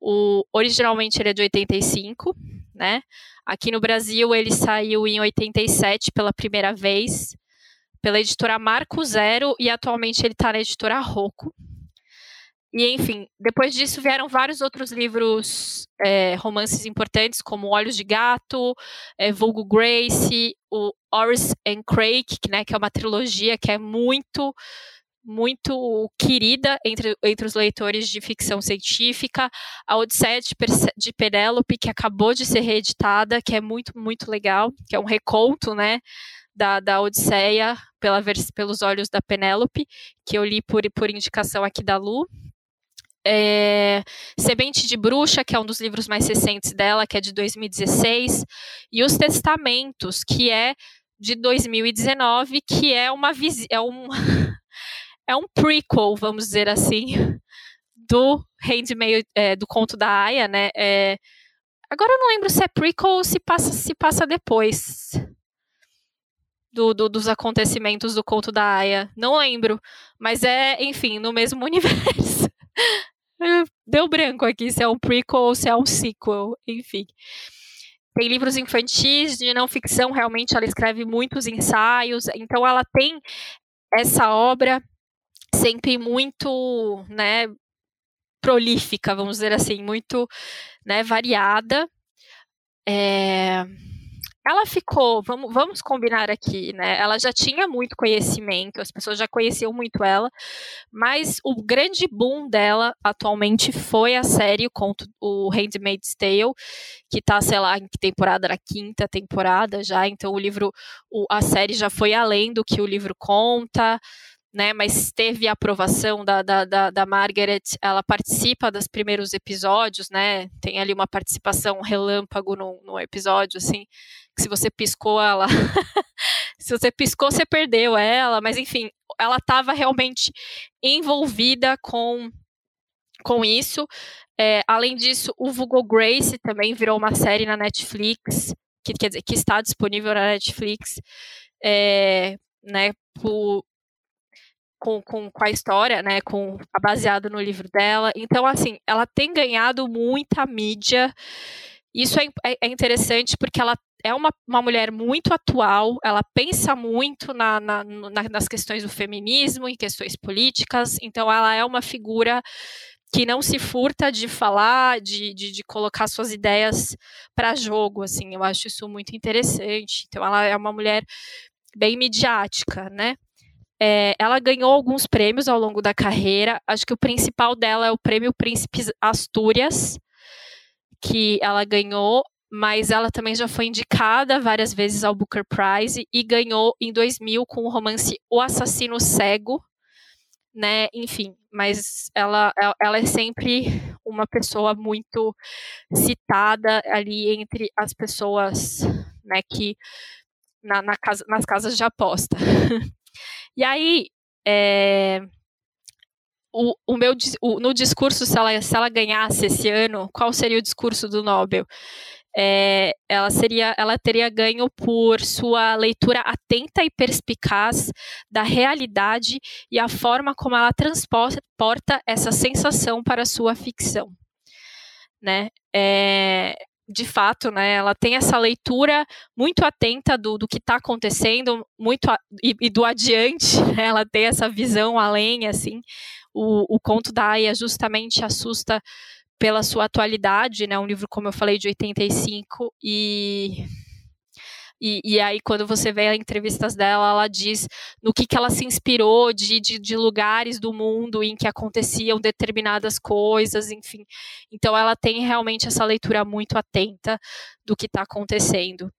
O, originalmente ele é de 85, né? Aqui no Brasil ele saiu em 87 pela primeira vez, pela editora Marco Zero, e atualmente ele está na editora Rocco. E, enfim, depois disso vieram vários outros livros, é, romances importantes, como Olhos de Gato, é, Vulgo Grace, o Horace and Craig, né, que é uma trilogia que é muito muito querida entre, entre os leitores de ficção científica, a Odisseia de, de Penélope, que acabou de ser reeditada, que é muito, muito legal, que é um reconto, né, da, da Odisseia pela, pelos olhos da Penélope, que eu li por, por indicação aqui da Lu. É, Semente de Bruxa, que é um dos livros mais recentes dela, que é de 2016, e Os Testamentos, que é de 2019, que é uma é um é um prequel, vamos dizer assim, do Handmaid, é, do conto da Aya, né? É, agora eu não lembro se é prequel ou se passa, se passa depois do, do, dos acontecimentos do conto da Aya. Não lembro, mas é, enfim, no mesmo universo. Deu branco aqui se é um prequel ou se é um sequel, enfim. Tem livros infantis de não ficção, realmente ela escreve muitos ensaios, então ela tem essa obra sempre muito, né, prolífica, vamos dizer assim, muito, né, variada. É, ela ficou, vamos, vamos combinar aqui, né? Ela já tinha muito conhecimento, as pessoas já conheciam muito ela, mas o grande boom dela atualmente foi a série, o conto, o Handmaid's Tale, que tá, sei lá, em que temporada, na quinta temporada já, então o livro, o, a série já foi além do que o livro conta, né, mas teve a aprovação da, da, da, da, Margaret, ela participa dos primeiros episódios, né, tem ali uma participação relâmpago no, no episódio, assim, que se você piscou ela, se você piscou, você perdeu ela, mas enfim, ela estava realmente envolvida com, com isso, é, além disso, o Google Grace também virou uma série na Netflix, que quer dizer, que está disponível na Netflix, é, né, por, com, com, com a história, né, com baseado no livro dela. Então, assim, ela tem ganhado muita mídia. Isso é, é, é interessante porque ela é uma, uma mulher muito atual, ela pensa muito na, na, na, nas questões do feminismo, em questões políticas, então ela é uma figura que não se furta de falar, de, de, de colocar suas ideias para jogo, assim, eu acho isso muito interessante. Então ela é uma mulher bem midiática, né? É, ela ganhou alguns prêmios ao longo da carreira. Acho que o principal dela é o Prêmio Príncipe Astúrias, que ela ganhou, mas ela também já foi indicada várias vezes ao Booker Prize e ganhou em 2000 com o romance O Assassino Cego, né? Enfim, mas ela, ela é sempre uma pessoa muito citada ali entre as pessoas, né, que na, na casa, nas casas de aposta. E aí, é, o, o meu, o, no discurso, se ela, se ela ganhasse esse ano, qual seria o discurso do Nobel? É, ela seria, ela teria ganho por sua leitura atenta e perspicaz da realidade e a forma como ela transporta essa sensação para a sua ficção, né? É, de fato, né, ela tem essa leitura muito atenta do, do que está acontecendo, muito a, e, e, do adiante, né, ela tem essa visão além, assim. O, o conto da Aya justamente assusta pela sua atualidade, né, um livro, como eu falei, de 85, e e, e, aí, quando você vê as entrevistas dela, ela diz no que, que ela se inspirou de, de, de, lugares do mundo em que aconteciam determinadas coisas, enfim. Então, ela tem realmente essa leitura muito atenta do que está acontecendo.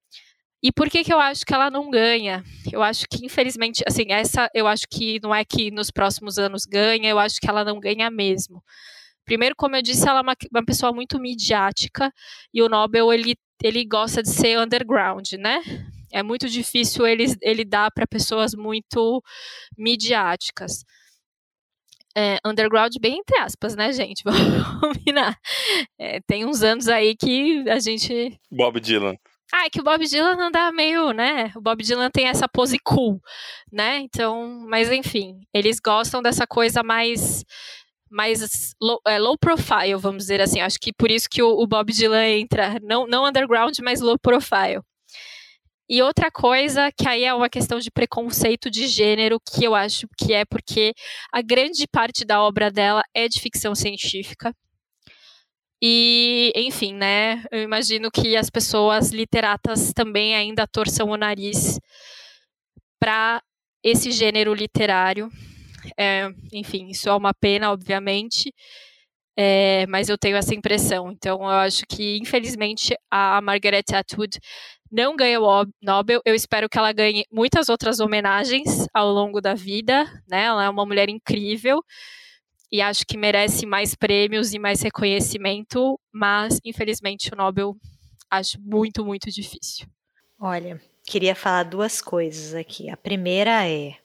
E por que, que eu acho que ela não ganha? Eu acho que, infelizmente, assim, essa eu acho que não é que nos próximos anos ganha, eu acho que ela não ganha mesmo. Primeiro, como eu disse, ela é uma, uma pessoa muito midiática e o Nobel ele ele gosta de ser underground, né? É muito difícil ele, ele dar para pessoas muito midiáticas. É, underground bem entre aspas, né, gente? Vamos combinar. É, tem uns anos aí que a gente. Bob Dylan. Ah, é que o Bob Dylan anda meio, né? O Bob Dylan tem essa pose cool, né? Então, mas enfim, eles gostam dessa coisa mais mais low, é, low, profile, vamos dizer assim. Acho que por isso que o, o, Bob Dylan entra, não, não underground, mas low profile. E outra coisa, que aí é uma questão de preconceito de gênero, que eu acho que é porque a grande parte da obra dela é de ficção científica. E, enfim, né, eu imagino que as pessoas literatas também ainda torçam o nariz para esse gênero literário É, enfim, isso é uma pena, obviamente. É, mas eu tenho essa impressão. Então, eu acho que, infelizmente, a Margaret Atwood não ganhou o Nobel. Eu espero que ela ganhe muitas outras homenagens ao longo da vida. Né? Ela é uma mulher incrível e acho que merece mais prêmios e mais reconhecimento, mas, infelizmente, o Nobel acho muito, muito difícil. Olha, queria falar duas coisas aqui. A primeira é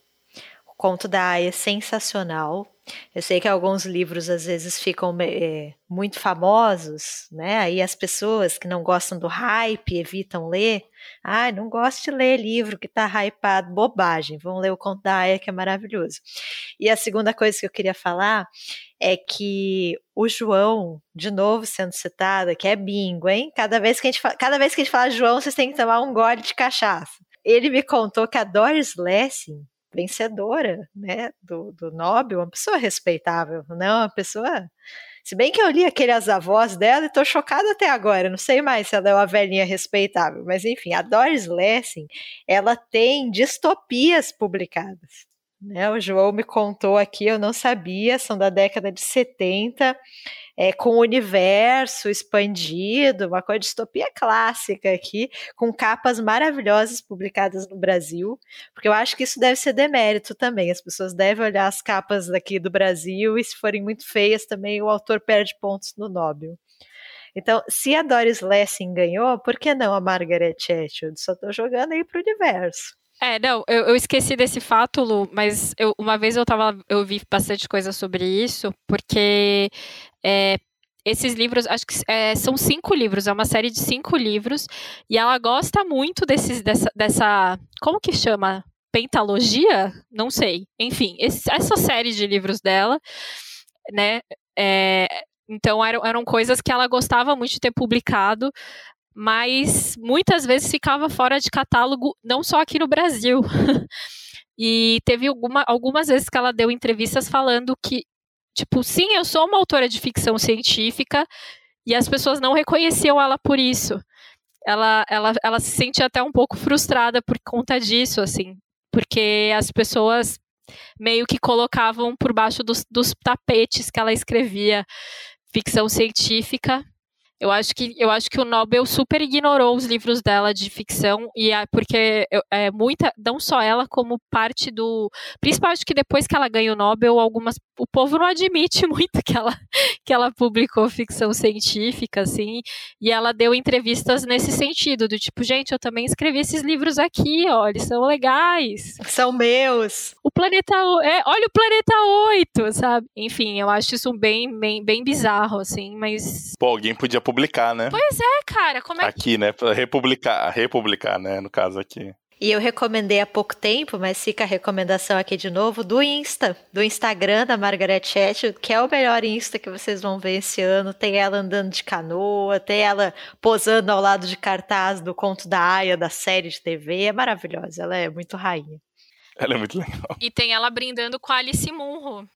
conto da Aya é sensacional. Eu sei que alguns livros às vezes ficam é, muito famosos, né? Aí as pessoas que não gostam do hype evitam ler. Ah, não gosto de ler livro que está hypado, bobagem. Vão ler o conto da Aya que é maravilhoso. E a segunda coisa que eu queria falar é que o João, de novo sendo citado, que é bingo, hein? Cada vez que a gente fala, cada vez que a gente fala João, vocês têm que tomar um gole de cachaça. Ele me contou que a Doris Lessing vencedora né, do, do Nobel, uma pessoa respeitável, né, uma pessoa. Se bem que eu li aqueles avós dela e estou chocada até agora, não sei mais se ela é uma velhinha respeitável, mas enfim, a Doris Lessing, ela tem distopias publicadas. Né? O João me contou aqui, eu não sabia, são da década de 70 é, com o universo expandido, uma coisa de distopia clássica aqui, com capas maravilhosas publicadas no Brasil, porque eu acho que isso deve ser demérito também. As pessoas devem olhar as capas daqui do Brasil e, se forem muito feias, também o autor perde pontos no Nobel. Então, se a Doris Lessing ganhou, por que não a Margaret Atwood? Só estou jogando aí para o universo. É, não, eu, eu, esqueci desse fato, Lu, mas eu, uma vez eu tava, eu vi bastante coisa sobre isso, porque é, esses livros, acho que é, são cinco livros, é uma série de cinco livros, e ela gosta muito desses, dessa, dessa como que chama? Pentalogia? Não sei. Enfim, esse, essa série de livros dela, né, é, então eram, eram coisas que ela gostava muito de ter publicado, mas muitas vezes ficava fora de catálogo, não só aqui no Brasil. e teve alguma, algumas vezes que ela deu entrevistas falando que, tipo, sim, eu sou uma autora de ficção científica e as pessoas não reconheciam ela por isso. Ela, ela, ela se sente até um pouco frustrada por conta disso, assim, porque as pessoas meio que colocavam por baixo dos, dos tapetes que ela escrevia ficção científica eu acho que eu acho que o Nobel super ignorou os livros dela de ficção e é porque é muita, não só ela como parte do, principalmente que depois que ela ganha o Nobel, algumas o povo não admite muito que ela que ela publicou ficção científica assim, e ela deu entrevistas nesse sentido, do tipo, gente, eu também escrevi esses livros aqui, ó, eles são legais. São meus. O planeta é, olha o planeta 8, sabe? Enfim, eu acho isso bem bem, bem bizarro assim, mas Pô, alguém podia publicar, né? Pois é, cara, como é Aqui, né? Pra republicar, republicar, né? No caso aqui. E eu recomendei há pouco tempo, mas fica a recomendação aqui de novo, do Insta, do Instagram da Margaret Atwood, que é o melhor Insta que vocês vão ver esse ano. Tem ela andando de canoa, tem ela posando ao lado de cartaz do conto da Aya, da série de TV. É maravilhosa, ela é muito rainha. Ela é muito legal. E tem ela brindando com a Alice Munro.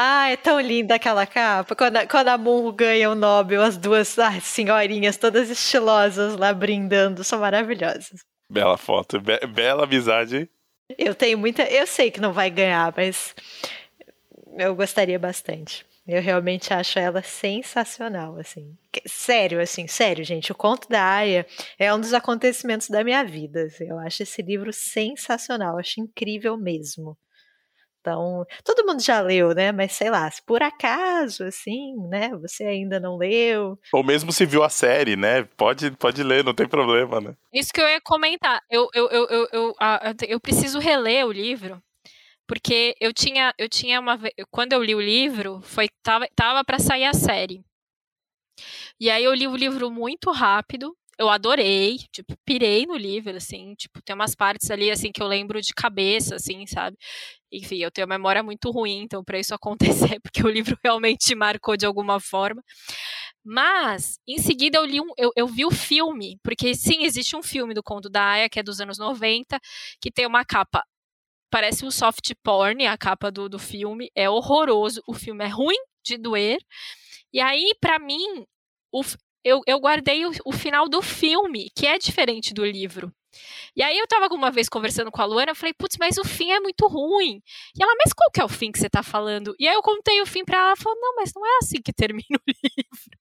Ah, é tão linda aquela capa. Quando a, quando a Munro ganha o Nobel, as duas ah, senhorinhas todas estilosas lá brindando, são maravilhosas. Bela foto, be bela amizade. Eu tenho muita. Eu sei que não vai ganhar, mas eu gostaria bastante. Eu realmente acho ela sensacional, assim. Sério, assim, sério, gente. O Conto da Aya é um dos acontecimentos da minha vida. Assim. Eu acho esse livro sensacional, acho incrível mesmo. Então, todo mundo já leu, né? Mas sei lá, se por acaso, assim, né? Você ainda não leu. Ou mesmo se viu a série, né? Pode, pode ler, não tem problema, né? Isso que eu ia comentar. Eu, eu, eu, eu, eu, eu preciso reler o livro. Porque eu tinha, eu tinha uma. Quando eu li o livro, foi tava, tava para sair a série. E aí eu li o livro muito rápido eu adorei, tipo, pirei no livro, assim, tipo, tem umas partes ali, assim, que eu lembro de cabeça, assim, sabe? Enfim, eu tenho uma memória muito ruim, então, para isso acontecer, porque o livro realmente marcou de alguma forma. Mas, em seguida, eu li um, eu, eu vi o filme, porque sim, existe um filme do Conto da Aya, que é dos anos 90, que tem uma capa parece um soft porn, a capa do, do filme. É horroroso. O filme é ruim de doer. E aí, para mim, o, eu, eu guardei o, o, final do filme, que é diferente do livro. E aí eu tava alguma vez conversando com a Luana, eu falei, putz, mas o fim é muito ruim. E ela, mas qual que é o fim que você tá falando? E aí eu contei o fim pra ela, ela falou, não, mas não é assim que termina o livro.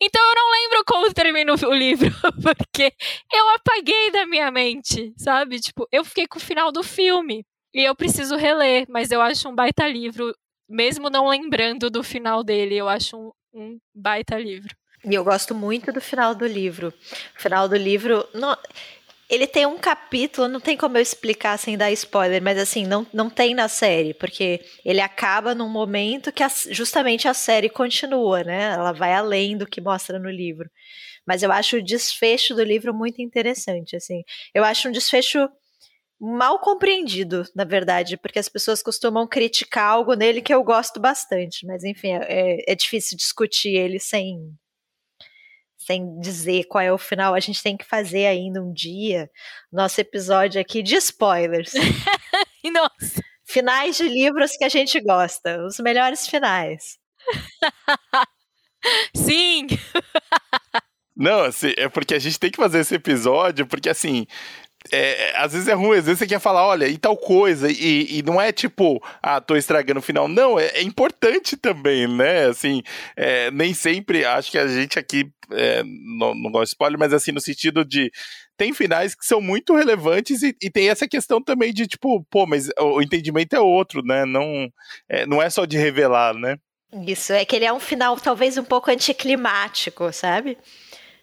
Então eu não lembro como termina o livro, porque eu apaguei da minha mente, sabe? Tipo, eu fiquei com o final do filme. E eu preciso reler, mas eu acho um baita livro, mesmo não lembrando do final dele, eu acho um, um baita livro. E eu gosto muito do final do livro. O final do livro. Não, ele tem um capítulo, não tem como eu explicar sem dar spoiler, mas assim, não, não tem na série, porque ele acaba num momento que a, justamente a série continua, né? Ela vai além do que mostra no livro. Mas eu acho o desfecho do livro muito interessante, assim. Eu acho um desfecho mal compreendido, na verdade, porque as pessoas costumam criticar algo nele que eu gosto bastante, mas enfim, é, é difícil discutir ele sem sem dizer qual é o final. A gente tem que fazer ainda um dia nosso episódio aqui de spoilers. Nossa. Finais de livros que a gente gosta, os melhores finais. Sim. Não, assim, é porque a gente tem que fazer esse episódio, porque assim, é, às vezes é ruim, às vezes você quer falar, olha, e tal coisa, e, e não é tipo, ah, tô estragando o final. Não, é, é importante também, né? Assim, é, nem sempre, acho que a gente aqui é, não, não gosta de spoiler, mas assim, no sentido de. Tem finais que são muito relevantes e, e, tem essa questão também de, tipo, pô, mas o entendimento é outro, né? Não é, não é só de revelar, né? Isso, é que ele é um final talvez um pouco anticlimático, sabe?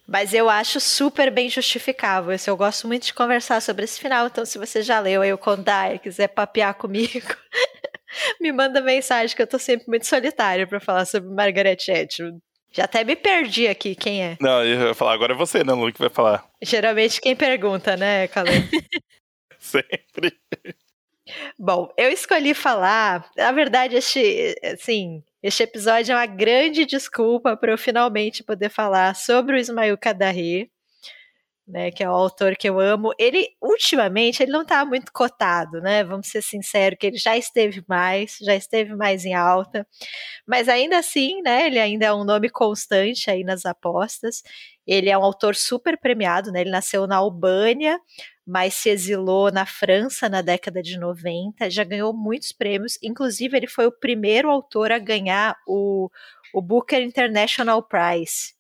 Mas eu acho super bem justificável. Eu gosto muito de conversar sobre esse final. Então, se você já leu aí o Kondai e quiser papear comigo, me manda mensagem, que eu tô sempre muito solitária para falar sobre Margaret Atwood. Já até me perdi aqui, quem é? Não, eu ia falar, agora é você, né, Lu, que vai falar. Geralmente quem pergunta, né, Caleb? Sempre. Bom, eu escolhi falar, na verdade, este, assim, este episódio é uma grande desculpa para eu finalmente poder falar sobre o Ismail Kadaré, né, que é o autor que eu amo. Ele, ultimamente, ele não está muito cotado, né? Vamos ser sinceros, que ele já esteve mais, já esteve mais em alta, mas ainda assim, né, ele ainda é um nome constante aí nas apostas. Ele é um autor super premiado, né? Ele nasceu na Albânia, mas se exilou na França na década de 90, já ganhou muitos prêmios, inclusive ele foi o primeiro autor a ganhar o, o Booker International Prize,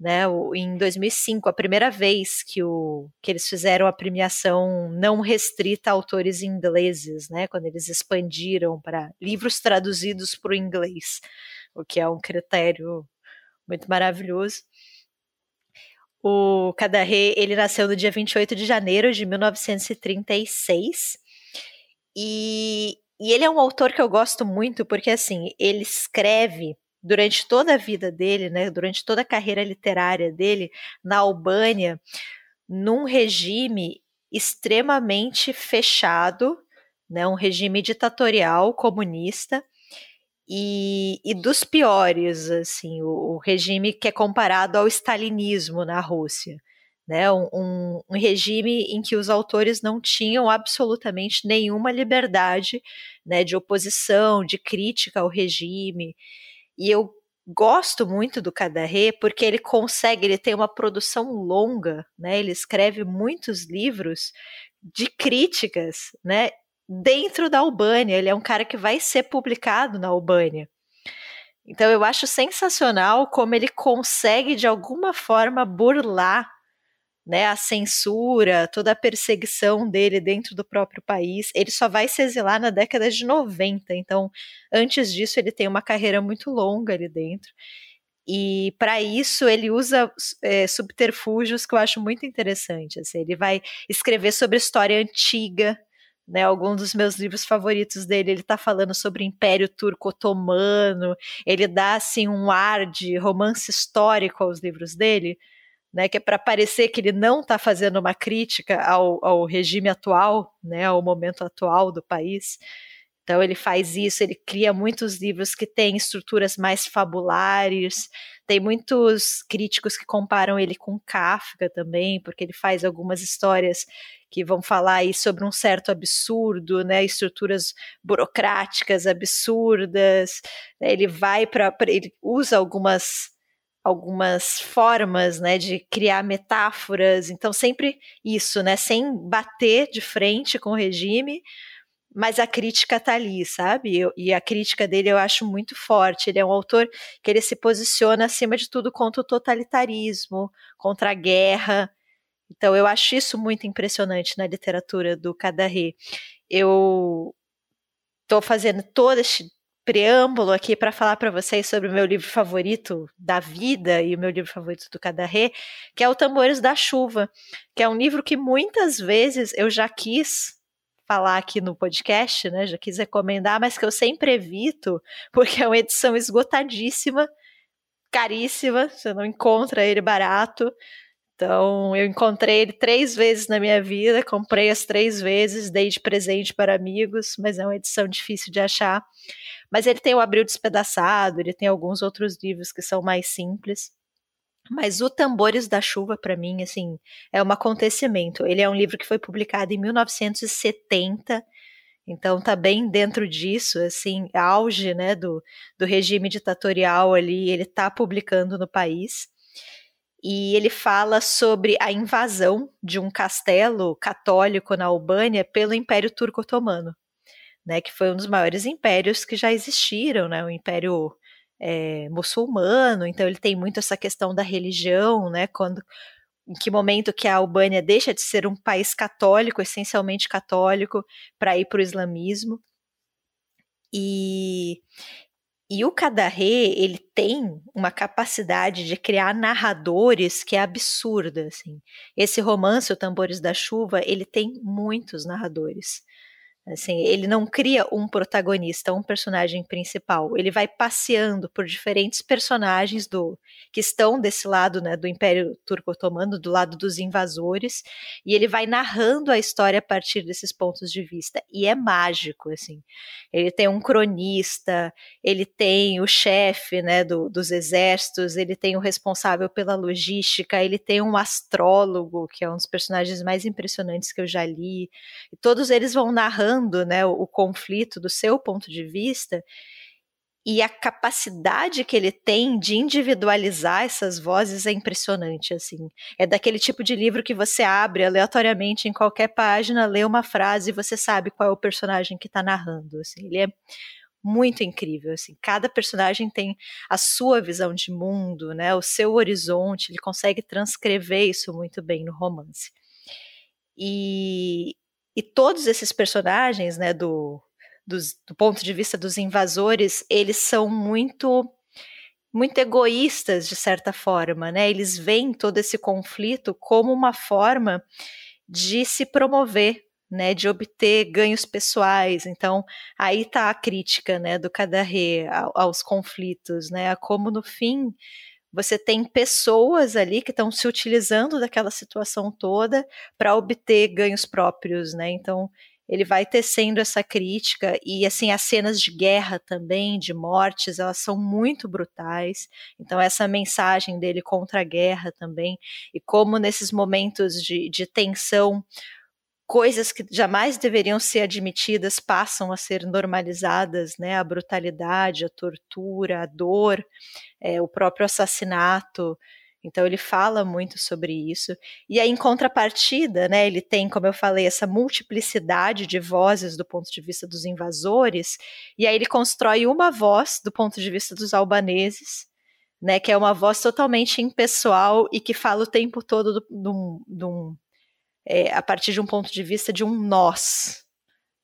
né, em 2005, a primeira vez que, o, que eles fizeram a premiação não restrita a autores ingleses, né, quando eles expandiram para livros traduzidos para o inglês, o que é um critério muito maravilhoso. O Kadaré, ele nasceu no dia 28 de janeiro de 1936 e, e ele é um autor que eu gosto muito porque, assim, ele escreve durante toda a vida dele, né, durante toda a carreira literária dele na Albânia, num regime extremamente fechado, né, um regime ditatorial comunista, e, e dos piores, assim, o, o, regime que é comparado ao stalinismo na Rússia. Né, um, um, um, regime em que os autores não tinham absolutamente nenhuma liberdade né, de oposição, de crítica ao regime. E eu gosto muito do Cadarré porque ele consegue, ele tem uma produção longa, né? Ele escreve muitos livros de críticas, né? dentro da Albânia. Ele é um cara que vai ser publicado na Albânia. Então eu acho sensacional como ele consegue de alguma forma burlar né, a censura, toda a perseguição dele dentro do próprio país. Ele só vai se exilar na década de 90, então antes disso ele tem uma carreira muito longa ali dentro. E para isso ele usa é, subterfúgios que eu acho muito interessante. Assim, ele vai escrever sobre história antiga, né, algum dos meus livros favoritos dele, ele está falando sobre o Império Turco Otomano, ele dá assim um ar de romance histórico aos livros dele, né, que é para parecer que ele não está fazendo uma crítica ao, ao regime atual, né, ao momento atual do país. Então ele faz isso, ele cria muitos livros que têm estruturas mais fabulares. Tem muitos críticos que comparam ele com Kafka também, porque ele faz algumas histórias que vão falar aí sobre um certo absurdo, né, estruturas burocráticas absurdas. Né, ele vai para, ele usa algumas algumas formas, né, de criar metáforas. Então sempre isso, né, sem bater de frente com o regime, mas a crítica tá ali, sabe? E a crítica dele eu acho muito forte. Ele é um autor que ele se posiciona acima de tudo contra o totalitarismo, contra a guerra. Então eu acho isso muito impressionante na literatura do Cadarré. Eu estou fazendo todo este preâmbulo aqui para falar para vocês sobre o meu livro favorito da vida e o meu livro favorito do Cadarré, que é o Tambores da Chuva, que é um livro que muitas vezes eu já quis falar aqui no podcast, né? Já quis recomendar, mas que eu sempre evito, porque é uma edição esgotadíssima, caríssima, você não encontra ele barato. Então, eu encontrei ele três vezes na minha vida, comprei as três vezes, dei de presente para amigos, mas é uma edição difícil de achar. Mas ele tem o Abril Despedaçado, ele tem alguns outros livros que são mais simples. Mas o Tambores da Chuva, para mim, assim, é um acontecimento. Ele é um livro que foi publicado em 1970, então tá bem dentro disso, assim, auge, né, do, do regime ditatorial ali, ele tá publicando no país. E ele fala sobre a invasão de um castelo católico na Albânia pelo Império Turco Otomano, né, que foi um dos maiores impérios que já existiram, né, o Império é, muçulmano, então ele tem muito essa questão da religião, né? Quando, em que momento que a Albânia deixa de ser um país católico, essencialmente católico, para ir para o islamismo. E, e o Cadarré, ele tem uma capacidade de criar narradores que é absurda, assim. Esse romance, O Tambores da Chuva, ele tem muitos narradores. Assim, ele não cria um protagonista, um personagem principal. Ele vai passeando por diferentes personagens do que estão desse lado, né, do Império Turco-Otomano, do lado dos invasores, e ele vai narrando a história a partir desses pontos de vista. E é mágico, assim. Ele tem um cronista, ele tem o chefe, né, do, dos exércitos, ele tem o responsável pela logística, ele tem um astrólogo, que é um dos personagens mais impressionantes que eu já li. E todos eles vão narrando né, o, o conflito do seu ponto de vista e a capacidade que ele tem de individualizar essas vozes é impressionante, assim. É daquele tipo de livro que você abre aleatoriamente em qualquer página, lê uma frase e você sabe qual é o personagem que está narrando, assim. Ele é muito incrível, assim. Cada personagem tem a sua visão de mundo, né, o seu horizonte, ele consegue transcrever isso muito bem no romance. E, e todos esses personagens, né, do, do ponto de vista dos invasores, eles são muito muito egoístas de certa forma, né? Eles veem todo esse conflito como uma forma de se promover, né, de obter ganhos pessoais. Então, aí está a crítica, né, do Cadarré aos conflitos, né, a como no fim você tem pessoas ali que estão se utilizando daquela situação toda para obter ganhos próprios, né? Então, ele vai tecendo essa crítica e assim as cenas de guerra também, de mortes, elas são muito brutais. Então essa mensagem dele contra a guerra também e como nesses momentos de, de tensão coisas que jamais deveriam ser admitidas passam a ser normalizadas, né? A brutalidade, a tortura, a dor, é, o próprio assassinato. Então ele fala muito sobre isso. E aí, em contrapartida, né, ele tem, como eu falei, essa multiplicidade de vozes do ponto de vista dos invasores, e aí ele constrói uma voz do ponto de vista dos albaneses, né, que é uma voz totalmente impessoal e que fala o tempo todo de um é, a partir de um ponto de vista de um nós.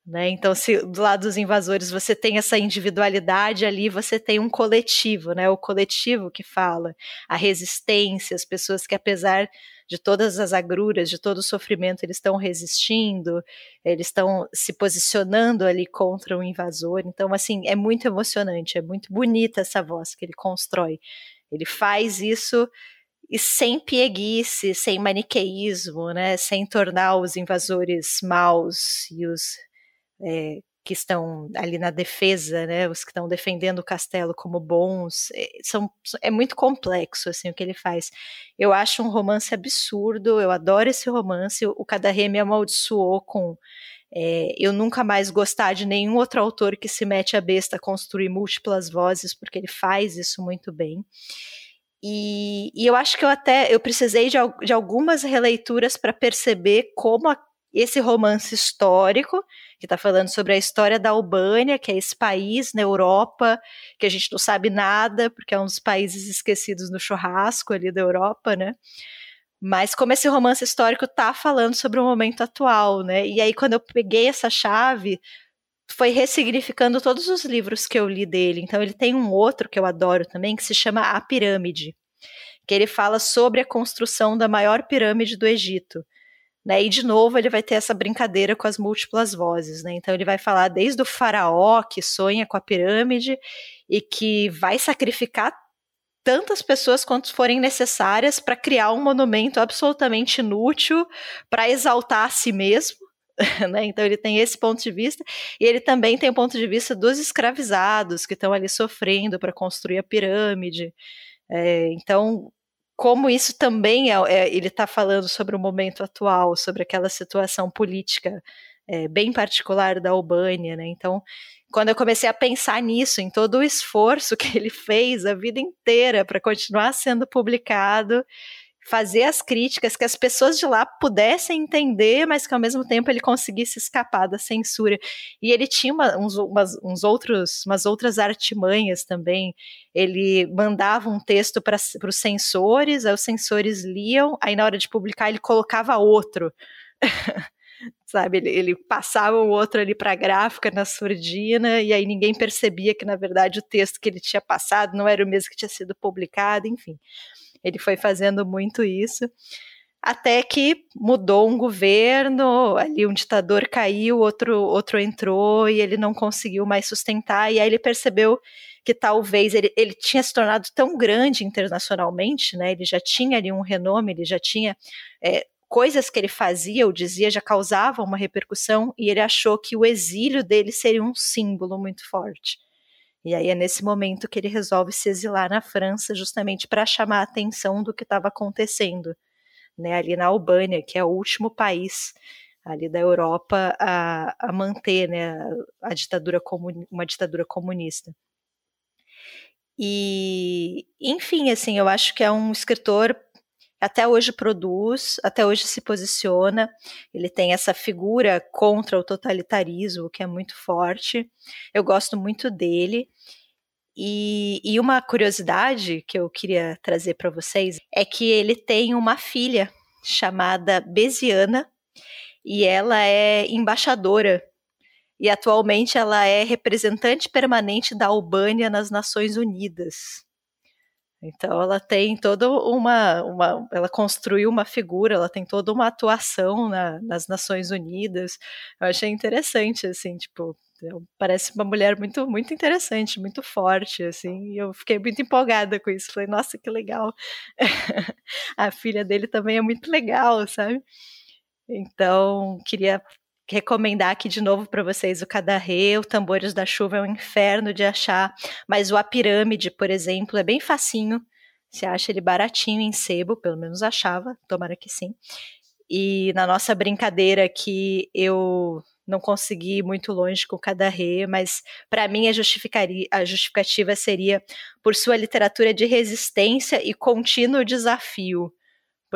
Né? Então, se do lado dos invasores você tem essa individualidade ali, você tem um coletivo, né? o coletivo que fala, a resistência, as pessoas que, apesar de todas as agruras, de todo o sofrimento, eles estão resistindo, eles estão se posicionando ali contra o invasor. Então, assim, é muito emocionante, é muito bonita essa voz que ele constrói. Ele faz isso e sem pieguice, sem maniqueísmo, né, sem tornar os invasores maus e os é, que estão ali na defesa, né, os que estão defendendo o castelo como bons, é, são, é muito complexo assim o que ele faz. Eu acho um romance absurdo, eu adoro esse romance. O Cadarré me amaldiçoou com é, eu nunca mais gostar de nenhum outro autor que se mete a besta a construir múltiplas vozes, porque ele faz isso muito bem. E, e, eu acho que eu até eu precisei de, de algumas releituras para perceber como a, esse romance histórico, que está falando sobre a história da Albânia, que é esse país na Europa, que a gente não sabe nada, porque é um dos países esquecidos no churrasco ali da Europa, né? Mas como esse romance histórico está falando sobre o momento atual, né? E aí, quando eu peguei essa chave, foi ressignificando todos os livros que eu li dele. Então ele tem um outro que eu adoro também, que se chama A Pirâmide, que ele fala sobre a construção da maior pirâmide do Egito. Né? E de novo ele vai ter essa brincadeira com as múltiplas vozes, né? Então ele vai falar desde o faraó que sonha com a pirâmide e que vai sacrificar tantas pessoas quanto forem necessárias para criar um monumento absolutamente inútil para exaltar a si mesmo, Né? Então ele tem esse ponto de vista e ele também tem o ponto de vista dos escravizados que estão ali sofrendo para construir a pirâmide. É, então, como isso também é, é ele está falando sobre o momento atual, sobre aquela situação política é, bem particular da Albânia, né? Então, quando eu comecei a pensar nisso, em todo o esforço que ele fez a vida inteira para continuar sendo publicado, fazer as críticas que as pessoas de lá pudessem entender, mas que ao mesmo tempo ele conseguisse escapar da censura. E ele tinha uma, uns, umas, uns outros, umas outras artimanhas também. Ele mandava um texto para os censores, aí os censores liam, aí na hora de publicar ele colocava outro. sabe? Ele, ele, passava o outro ali para a gráfica na surdina e aí ninguém percebia que na verdade o texto que ele tinha passado não era o mesmo que tinha sido publicado, enfim. Ele foi fazendo muito isso. Até que mudou um governo, ali um ditador caiu, outro, outro entrou e ele não conseguiu mais sustentar. E aí ele percebeu que talvez ele, ele tinha se tornado tão grande internacionalmente, né? Ele já tinha ali um renome, ele já tinha é, coisas que ele fazia ou dizia já causavam uma repercussão e ele achou que o exílio dele seria um símbolo muito forte. E aí é nesse momento que ele resolve se exilar na França, justamente para chamar a atenção do que estava acontecendo, né, ali na Albânia, que é o último país ali da Europa a, a manter né, a, ditadura uma ditadura comunista. E, enfim, assim, eu acho que é um escritor até hoje produz, até hoje se posiciona. Ele tem essa figura contra o totalitarismo que é muito forte. Eu gosto muito dele. E, e uma curiosidade que eu queria trazer para vocês é que ele tem uma filha chamada Besiana e ela é embaixadora e atualmente ela é representante permanente da Albânia nas Nações Unidas. Então ela tem toda uma, uma, ela construiu uma figura, ela tem toda uma atuação na, nas Nações Unidas. Eu achei interessante, assim, tipo, parece uma mulher muito, muito interessante, muito forte, assim. E eu fiquei muito empolgada com isso. Falei, nossa, que legal. A filha dele também é muito legal, sabe? Então queria recomendar aqui de novo para vocês o Cadarrê, o Tambores da Chuva é um inferno de achar, mas o A Pirâmide, por exemplo, é bem facinho. Você acha ele baratinho em sebo, pelo menos achava, tomara que sim. E na nossa brincadeira aqui, eu não consegui ir muito longe com o Cadarrê, mas para mim a, a justificativa seria por sua literatura de resistência e contínuo desafio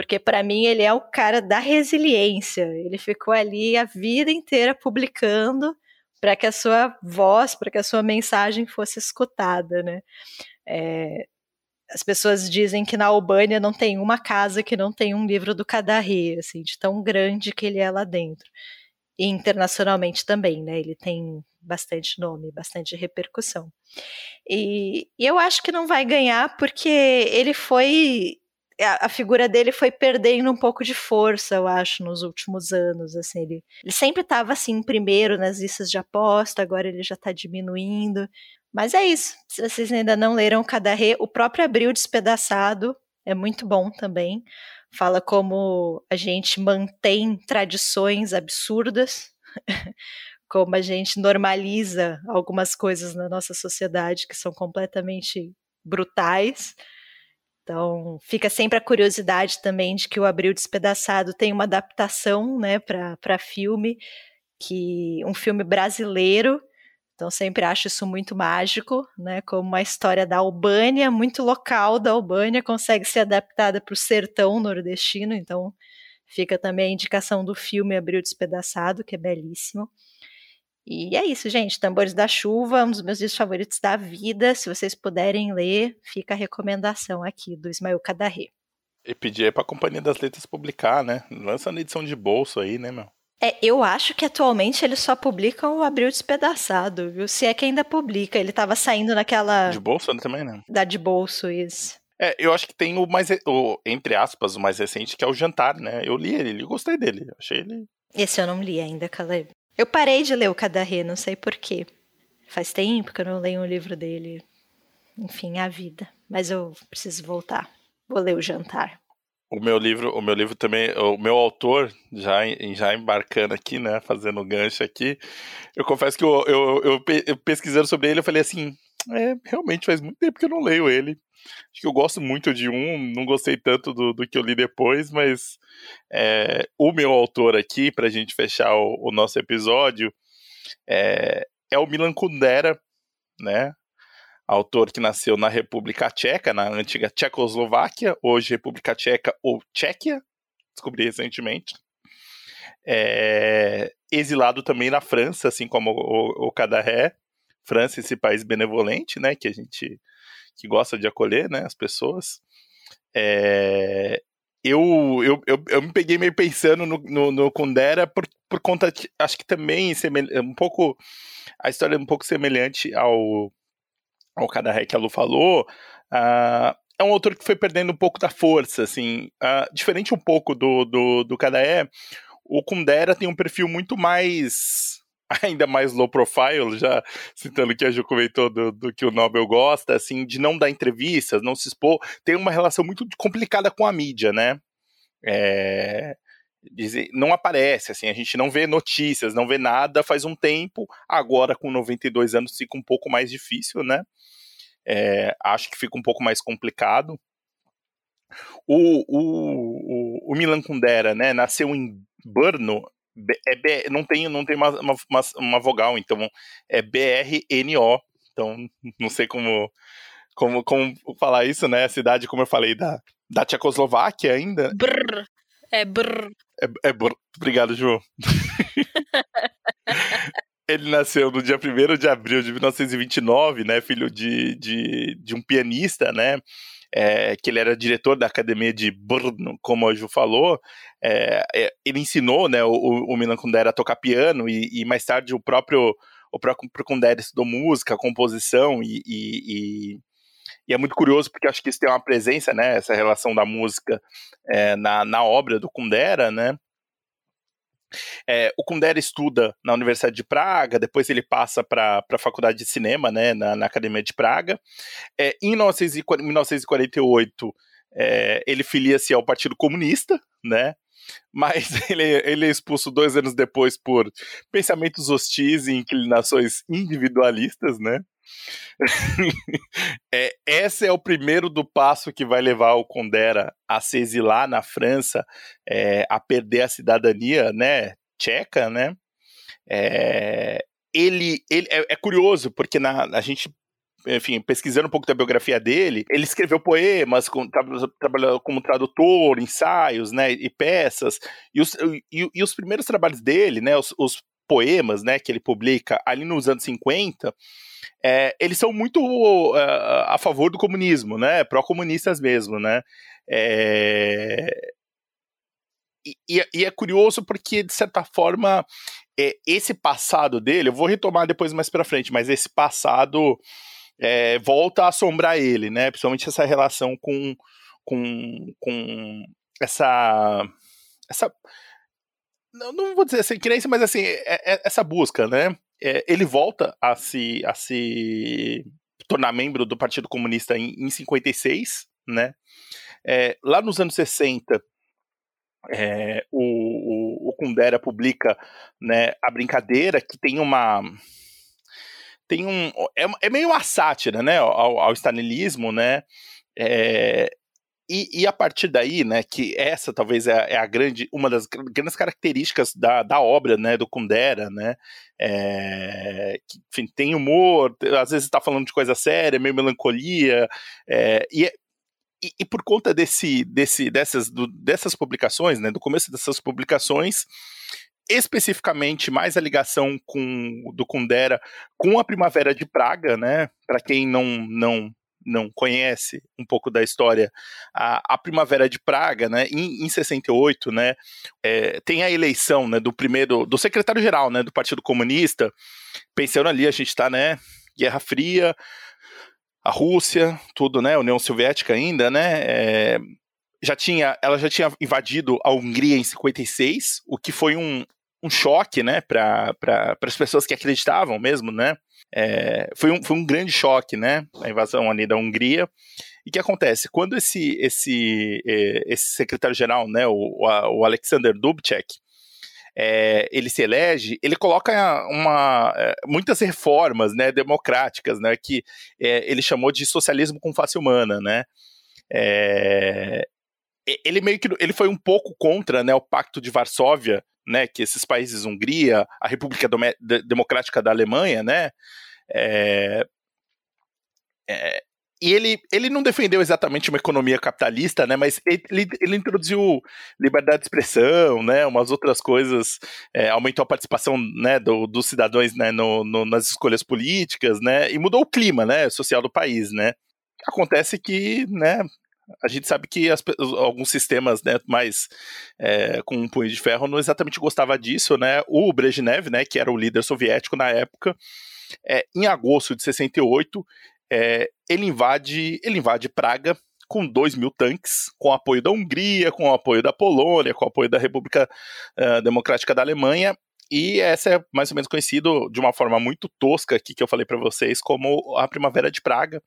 porque para mim ele é o cara da resiliência. Ele ficou ali a vida inteira publicando para que a sua voz, para que a sua mensagem fosse escutada, né? É, as pessoas dizem que na Albânia não tem uma casa que não tem um livro do Kadarri, assim, de tão grande que ele é lá dentro. E internacionalmente também, né? Ele tem bastante nome, bastante repercussão. E, e eu acho que não vai ganhar porque ele foi a, a, figura dele foi perdendo um pouco de força, eu acho, nos últimos anos. Assim, ele, ele sempre estava assim, primeiro nas listas de aposta, agora ele já está diminuindo. Mas é isso. Se vocês ainda não leram Cadarré, o próprio Abril Despedaçado é muito bom também. Fala como a gente mantém tradições absurdas, como a gente normaliza algumas coisas na nossa sociedade que são completamente brutais. Então, fica sempre a curiosidade também de que o Abril Despedaçado tem uma adaptação né, para filme, que um filme brasileiro Então sempre acho isso muito mágico, né? Como uma história da Albânia, muito local da Albânia, consegue ser adaptada para o sertão nordestino. Então fica também a indicação do filme Abril Despedaçado, que é belíssimo. E é isso, gente. Tambores da Chuva, um dos meus livros favoritos da vida. Se vocês puderem ler, fica a recomendação aqui do Ismael Kadaré. E pedir para a Companhia das Letras publicar, né? Lança na edição de bolso aí, né, meu? É, eu acho que atualmente eles só publicam o Abril Despedaçado, viu? Se é que ainda publica. Ele estava saindo naquela. De bolso também, né? Da de bolso, isso. É, eu acho que tem o mais, o, entre aspas, o mais recente, que é o Jantar, né? Eu li ele, eu gostei dele, achei ele... Esse eu não li ainda, Caleb. Eu parei de ler o Cadarré, não sei porquê. Faz tempo que eu não leio um livro dele. Enfim, a vida. Mas eu preciso voltar. Vou ler o Jantar. O meu livro, o meu livro também, o meu autor, já, já embarcando aqui, né, fazendo gancho aqui, eu confesso que eu, eu, eu, eu pesquisando sobre ele, eu falei assim, é, realmente faz muito tempo que eu não leio ele. Acho que eu gosto muito de um, não gostei tanto do, do que eu li depois, mas é, o meu autor aqui, para a gente fechar o, o nosso episódio, é, é, o Milan Kundera, né? Autor que nasceu na República Tcheca, na antiga Tchecoslováquia, hoje República Tcheca ou Tchequia, descobri recentemente. É, exilado também na França, assim como o, o Cadaré. França, esse país benevolente, né? Que a gente que gosta de acolher né, as pessoas. É, eu, eu, eu, eu, me peguei meio pensando no, no, no Kundera por, por conta, de, acho que também um pouco, a história é um pouco semelhante ao, ao Kadaré que a Lu falou, uh, é um autor que foi perdendo um pouco da força, assim, uh, diferente um pouco do, do, do o Kundera tem um perfil muito mais ainda mais low profile, já citando que a Ju comentou do, do, que o Nobel gosta, assim, de não dar entrevistas, não se expor, tem uma relação muito complicada com a mídia, né? É, não aparece, assim, a gente não vê notícias, não vê nada faz um tempo, agora com 92 anos fica um pouco mais difícil, né? É, acho que fica um pouco mais complicado. O, o, o, o Milan Kundera, né, nasceu em Brno, é B, não tem, não tem uma, uma, uma vogal, então é B-R-N-O. Então, não sei como, como, como falar isso, né? A cidade, como eu falei, da, da Tchecoslováquia ainda. Brr. É brr. É, é brr. Obrigado, João. Ele nasceu no dia 1 de abril de 1929, né? Filho de, de, de um pianista, né? É, que ele era diretor da academia de Brno, como a Ju falou, é, é, ele ensinou né, o, o Milan Kundera a tocar piano e, e, mais tarde o próprio o próprio Kundera estudou música, composição e, e, e, é muito curioso porque acho que isso tem uma presença, né, essa relação da música é, na, na obra do Kundera, né, é, o Kundera estuda na Universidade de Praga, depois ele passa para a Faculdade de Cinema, né, na, na Academia de Praga. É, em 1948, é, ele filia-se ao Partido Comunista, né, mas ele, ele é expulso dois anos depois por pensamentos hostis e inclinações individualistas, né. é, esse é o primeiro do passo que vai levar o Condera a se exilar na França, é, a perder a cidadania, né, tcheca, né? É, ele, ele é, é, curioso porque na, a gente enfim, pesquisando um pouco da biografia dele, ele escreveu poemas, com, trabalhou como tradutor, ensaios, né, e peças, e os, e, e os primeiros trabalhos dele, né, os, os, poemas, né, que ele publica ali nos anos 50, é, eles são muito uh, a favor do comunismo, né? Pró-comunistas mesmo, né? É... E, e, é curioso porque, de certa forma, é, esse passado dele, eu vou retomar depois mais pra frente, mas esse passado é, volta a assombrar ele, né? Principalmente essa relação com, com, com essa. essa não, não vou dizer assim, crença, mas assim, é, é, essa busca, né? é, ele volta a se, a se tornar membro do Partido Comunista em, em 56, né? É, lá nos anos 60, é, o, o, o, Kundera publica né, a brincadeira que tem uma tem um é, é meio uma sátira né ao, ao stalinismo né é, e, e, a partir daí, né, que essa talvez é, é, a grande, uma das grandes características da, da obra, né, do Kundera, né, é, que, enfim, tem humor, às vezes está falando de coisa séria, meio melancolia, é, e, e, e, por conta desse, desse, dessas, do, dessas publicações, né, do começo dessas publicações, especificamente mais a ligação com, do Kundera com a Primavera de Praga, né, para quem não, não não conhece um pouco da história, a, a Primavera de Praga, né, em, em 68, né, é, tem a eleição, né, do primeiro, do secretário-geral, né, do Partido Comunista, pensando ali, a gente está, né, Guerra Fria, a Rússia, tudo, né, União Soviética ainda, né, é, já tinha, ela já tinha invadido a Hungria em 56, o que foi um, um choque, né, para pra, as pessoas que acreditavam mesmo, né, é, foi, um, foi um grande choque, né? A invasão ali da Hungria. E o que acontece? Quando esse, esse, é, esse secretário-geral, né, o, o Alexander Dubček, é, ele se elege, ele coloca uma, é, muitas reformas né, democráticas, né, que é, ele chamou de socialismo com face humana, né, é, ele meio que ele foi um pouco contra né, o Pacto de Varsóvia, né, que esses países, Hungria, a República Democrática da Alemanha, né, é, é, e ele, ele não defendeu exatamente uma economia capitalista, né, mas ele, ele introduziu liberdade de expressão, né, umas outras coisas, é, aumentou a participação né, do, dos cidadãos né, no, no, nas escolhas políticas, né, e mudou o clima né, social do país, né. Acontece que, né, a gente sabe que as, alguns sistemas né, mais é, com um punho de ferro não exatamente gostava disso, né? O Brezhnev, né, que era o líder soviético na época, é, em agosto de 68, é, ele invade, ele invade Praga com 2 mil tanques, com apoio da Hungria, com apoio da Polônia, com apoio da República uh, Democrática da Alemanha, e essa é mais ou menos conhecido de uma forma muito tosca aqui que eu falei para vocês como a Primavera de Praga,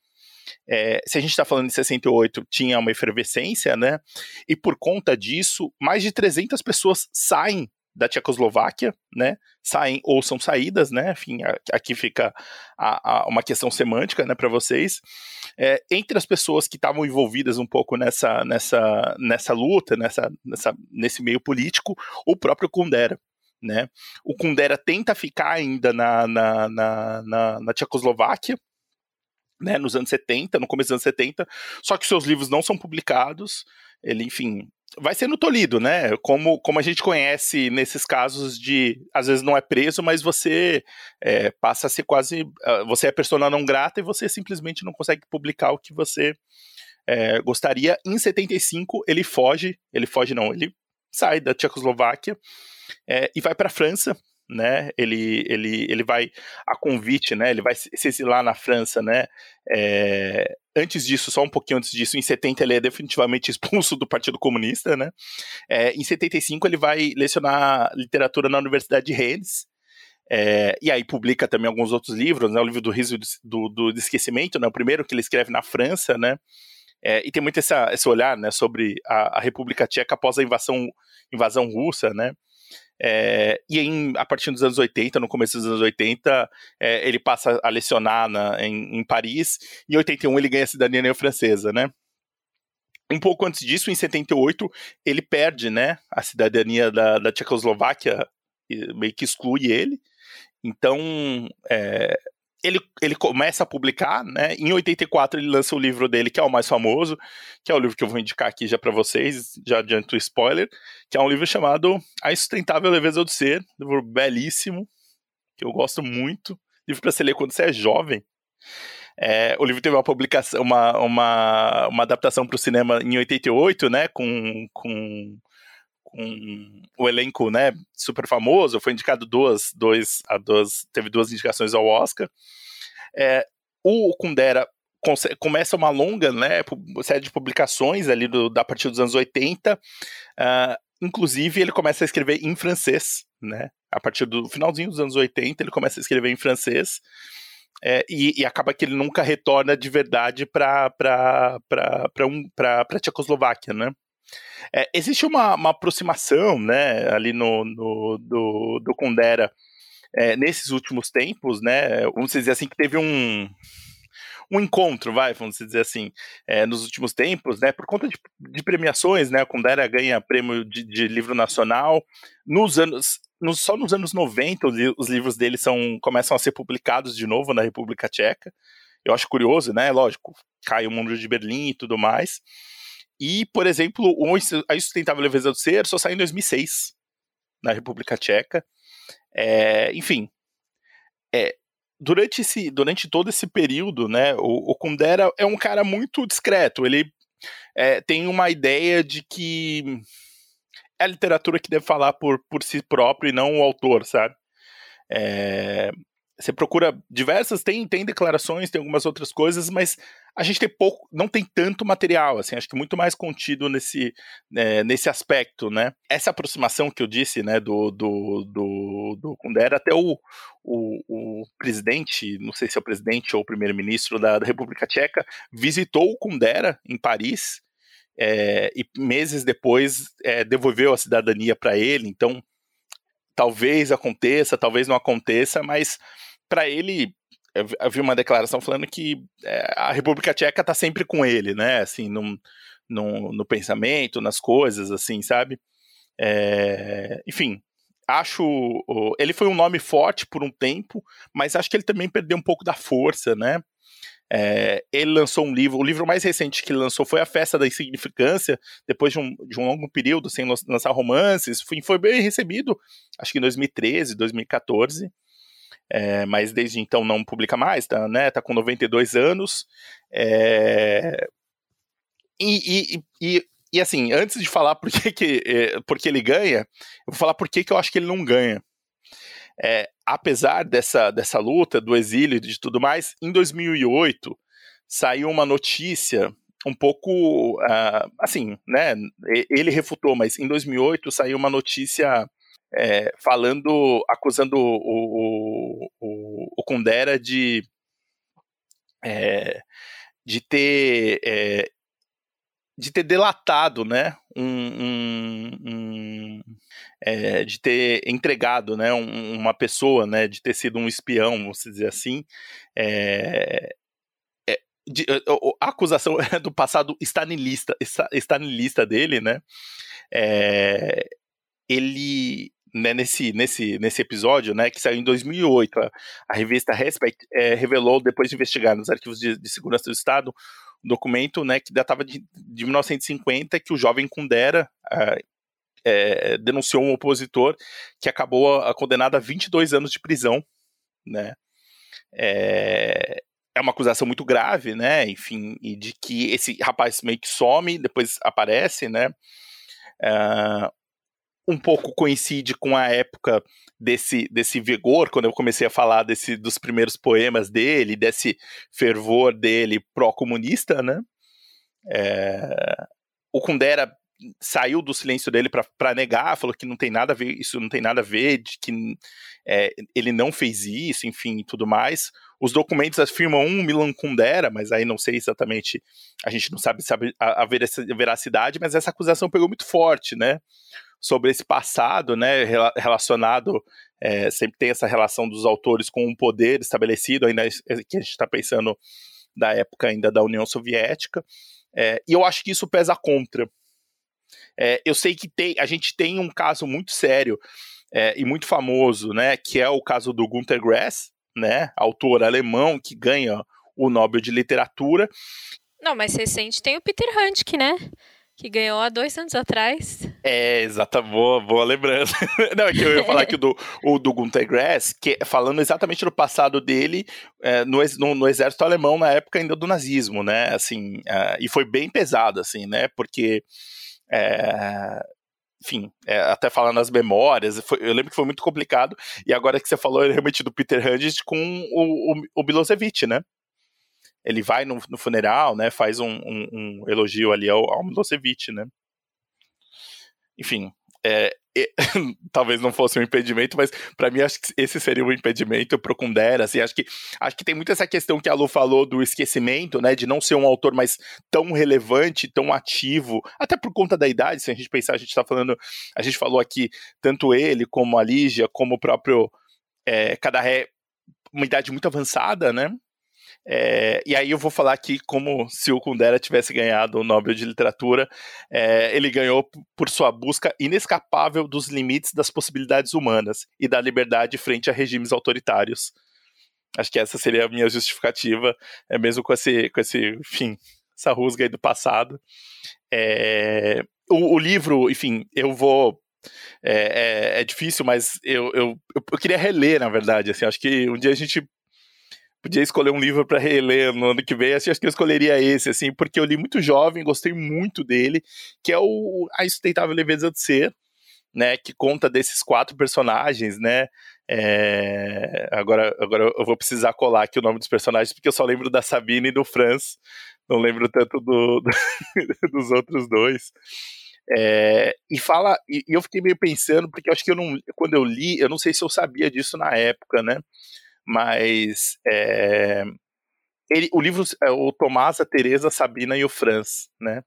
é, se a gente está falando de 68, tinha uma efervescência, né? E por conta disso, mais de 300 pessoas saem da Tchecoslováquia, né? Saem ou são saídas, né? Enfim, aqui fica a, a, uma questão semântica, né, para vocês. É, entre as pessoas que estavam envolvidas um pouco nessa, nessa, nessa luta, nessa, nessa, nesse meio político, o próprio Kundera. Né? O Kundera tenta ficar ainda na, na, na, na, na Tchecoslováquia, né, nos anos 70, no começo dos anos 70, só que seus livros não são publicados, ele, enfim, vai sendo tolhido, né, como, como a gente conhece nesses casos de, às vezes não é preso, mas você é, passa a ser quase, ah, você é persona não grata e você simplesmente não consegue publicar o que você é, gostaria. Em 75 ele foge, ele foge não, ele sai da Tchecoslováquia é, e vai para a França, né? Ele, ele, ele vai a convite, né? Ele vai se exilar na França, né? É, antes disso, só um pouquinho antes disso, em 70 ele é definitivamente expulso do Partido Comunista, né? É, em 75 ele vai lecionar literatura na Universidade de Rennes, é, e aí publica também alguns outros livros, né? O livro do riso do, do, do esquecimento, né? O primeiro que ele escreve na França, né? É, e tem muito essa, esse olhar, né? Sobre a, a República Tcheca após a invasão, invasão russa, né? É, e em, a partir dos anos 80, no começo dos anos 80, é, ele passa a lecionar na, em, em, Paris, e em 81 ele ganha a cidadania francesa, né? Um pouco antes disso, em 78, ele perde né, a cidadania da, da Tchecoslováquia, meio que exclui ele. Então, é, ele, ele começa a publicar, né? Em 84 ele lança o livro dele, que é o mais famoso, que é o livro que eu vou indicar aqui já para vocês, já adianto o spoiler, que é um livro chamado A Insustentável Leveza do Ser, livro belíssimo, que eu gosto muito, livro para você ler quando você é jovem. É, o livro teve uma publicação, uma, uma, uma adaptação para o cinema em 88, né? Com, com com o elenco, né, super famoso, foi indicado duas, dois, a duas, teve duas indicações ao Oscar. É, o Kundera começa uma longa, né, série de publicações ali do, da partir dos anos 80, uh, ah, inclusive ele começa a escrever em francês, né, a partir do finalzinho dos anos 80 ele começa a escrever em francês, é, e, e, acaba que ele nunca retorna de verdade para um, a Tchecoslováquia, né? É, existe uma, uma, aproximação, né, ali no, no do, do Kundera é, nesses últimos tempos, né, vamos dizer assim, que teve um, um encontro, vai, vamos dizer assim, é, nos últimos tempos, né, por conta de, de premiações, né, a Kundera ganha prêmio de, de livro nacional, nos anos, nos, só nos anos 90 os livros dele são, começam a ser publicados de novo na República Tcheca, eu acho curioso, né, lógico, cai o mundo de Berlim e tudo mais, e, por exemplo, A Insustentável Leveza do Ser só saiu em 2006, na República Tcheca, é, enfim, é, durante, esse, durante todo esse período, né, o, o Kundera é um cara muito discreto. Ele é, tem uma ideia de que é a literatura que deve falar por, por si próprio e não o autor, sabe? É, você procura diversas, tem, tem declarações, tem algumas outras coisas, mas a gente tem pouco, não tem tanto material, assim, acho que muito mais contido nesse, é, nesse aspecto, né? Essa aproximação que eu disse, né, do, do, do, do Kundera, até o, o, o, presidente, não sei se é o presidente ou o primeiro-ministro da, da, República Tcheca, visitou o Kundera em Paris, é, e meses depois é, devolveu a cidadania para ele, então talvez aconteça, talvez não aconteça, mas para ele eu vi uma declaração falando que é, a República Tcheca está sempre com ele, né? Assim, no, no, no, pensamento, nas coisas, assim, sabe? É, enfim, acho. Ele foi um nome forte por um tempo, mas acho que ele também perdeu um pouco da força, né? É, ele lançou um livro, o livro mais recente que ele lançou foi A Festa da Insignificância, depois de um, de um longo período sem lançar romances, foi, foi bem recebido, acho que em 2013, 2014 é, mas desde então não publica mais, tá, né, tá com 92 anos. É, e, e, e, e, assim, antes de falar por que, que, é, por que ele ganha, eu vou falar por que, que eu acho que ele não ganha. É, apesar dessa, dessa luta, do exílio e de tudo mais, em 2008 saiu uma notícia um pouco, uh, assim, né, ele refutou, mas em 2008 saiu uma notícia é, falando, acusando o, o, o, o Kundera de, é, de ter é, de ter delatado, né, um, um, um é, de ter entregado, né, um, uma pessoa, né, de ter sido um espião, vamos dizer assim, é, é de, a acusação do passado stalinista, stalinista dele, né, ele né, nesse, nesse, nesse episódio, né, que saiu em 2008, a, a revista Respect revelou, depois de investigar nos arquivos de, de, segurança do Estado, um documento né, que datava de, de 1950, que o jovem Kundera é, denunciou um opositor que acabou a, a condenado a 22 anos de prisão, né, é, é uma acusação muito grave, né, enfim, e de que esse rapaz meio que some, depois aparece, né, Uh, um pouco coincide com a época desse, desse vigor, quando eu comecei a falar desse, dos primeiros poemas dele, desse fervor dele pró-comunista, né? É, o Kundera saiu do silêncio dele para negar, falou que não tem nada a ver, isso não tem nada a ver, de que é, ele não fez isso, enfim, e tudo mais. Os documentos afirmam um Milan Kundera, mas aí não sei exatamente, a gente não sabe, sabe a, veracidade, mas essa acusação pegou muito forte, né? sobre esse passado, né, relacionado, é, sempre tem essa relação dos autores com um poder estabelecido, ainda que a gente está pensando da época ainda da União Soviética, é, e eu acho que isso pesa contra. É, eu sei que tem, a gente tem um caso muito sério é, e muito famoso, né, que é o caso do Günter Grass, né, autor alemão que ganha o Nobel de Literatura. Não, mas recente tem o Peter Handke, né? que ganhou há dois anos atrás. É, exata, boa, boa lembrança. Não, é que eu ia falar que do, o do Gunter Grass, que falando exatamente do passado dele é, no, no, no, exército alemão na época ainda do nazismo, né, assim, é, e foi bem pesado, assim, né, porque, é, enfim, é, até falando as memórias, foi, eu lembro que foi muito complicado, e agora que você falou realmente do Peter Handis com o, o, o Milosevic, né, ele vai no, no funeral, né, faz um, um, um elogio ali ao, ao, Milosevic, né. Enfim, é, é, talvez não fosse um impedimento, mas para mim acho que esse seria um impedimento pro Kundera, assim, acho que acho que tem muito essa questão que a Lu falou do esquecimento, né, de não ser um autor mais tão relevante, tão ativo, até por conta da idade, se a gente pensar, a gente está falando, a gente falou aqui tanto ele como a Lígia, como o próprio é, Cadarré, uma idade muito avançada, né, É, e aí eu vou falar aqui como se o Kundera tivesse ganhado o Nobel de Literatura. É, ele ganhou por sua busca inescapável dos limites das possibilidades humanas e da liberdade frente a regimes autoritários. Acho que essa seria a minha justificativa, é mesmo com esse, com esse, enfim, essa rusga aí do passado. É, o, o, livro, enfim, eu vou. É, é, é difícil, mas eu, eu, eu, queria reler, na verdade. Assim, acho que um dia a gente podia escolher um livro para reler no ano que vem, acho que eu escolheria esse, assim, porque eu li muito jovem, gostei muito dele, que é o A Insustentável Leveza de Ser, né, que conta desses quatro personagens, né, é... agora, agora eu vou precisar colar aqui o nome dos personagens, porque eu só lembro da Sabine e do Franz, não lembro tanto do, do dos outros dois, é, e fala, e, e, eu fiquei meio pensando, porque eu acho que eu não, quando eu li, eu não sei se eu sabia disso na época, né, mas é, ele, o livro, é o Tomás, a Teresa, a Sabina e o Franz, né?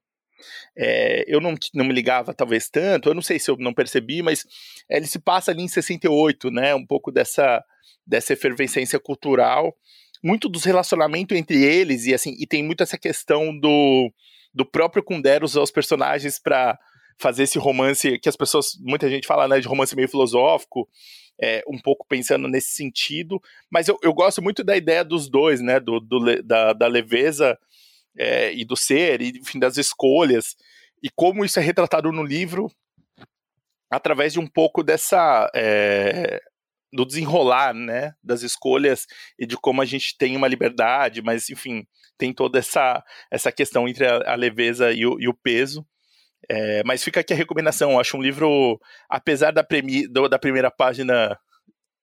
É, eu não, não me ligava talvez tanto, eu não sei se eu não percebi, mas ele se passa ali em 68, né? Um pouco dessa, dessa efervescência cultural, muito dos relacionamentos entre eles, e assim, e tem muito essa questão do, do próprio Kundera usar os personagens para fazer esse romance que as pessoas, muita gente fala, né, de romance meio filosófico, é, um pouco pensando nesse sentido, mas eu, eu gosto muito da ideia dos dois, né, do, do da, da, leveza é, e do ser, e enfim, das escolhas, e como isso é retratado no livro através de um pouco dessa é, do desenrolar, né, das escolhas e de como a gente tem uma liberdade, mas enfim, tem toda essa essa questão entre a, a leveza e o, e o peso. É, mas fica aqui a recomendação. Eu acho um livro, apesar da, premi, do, da primeira página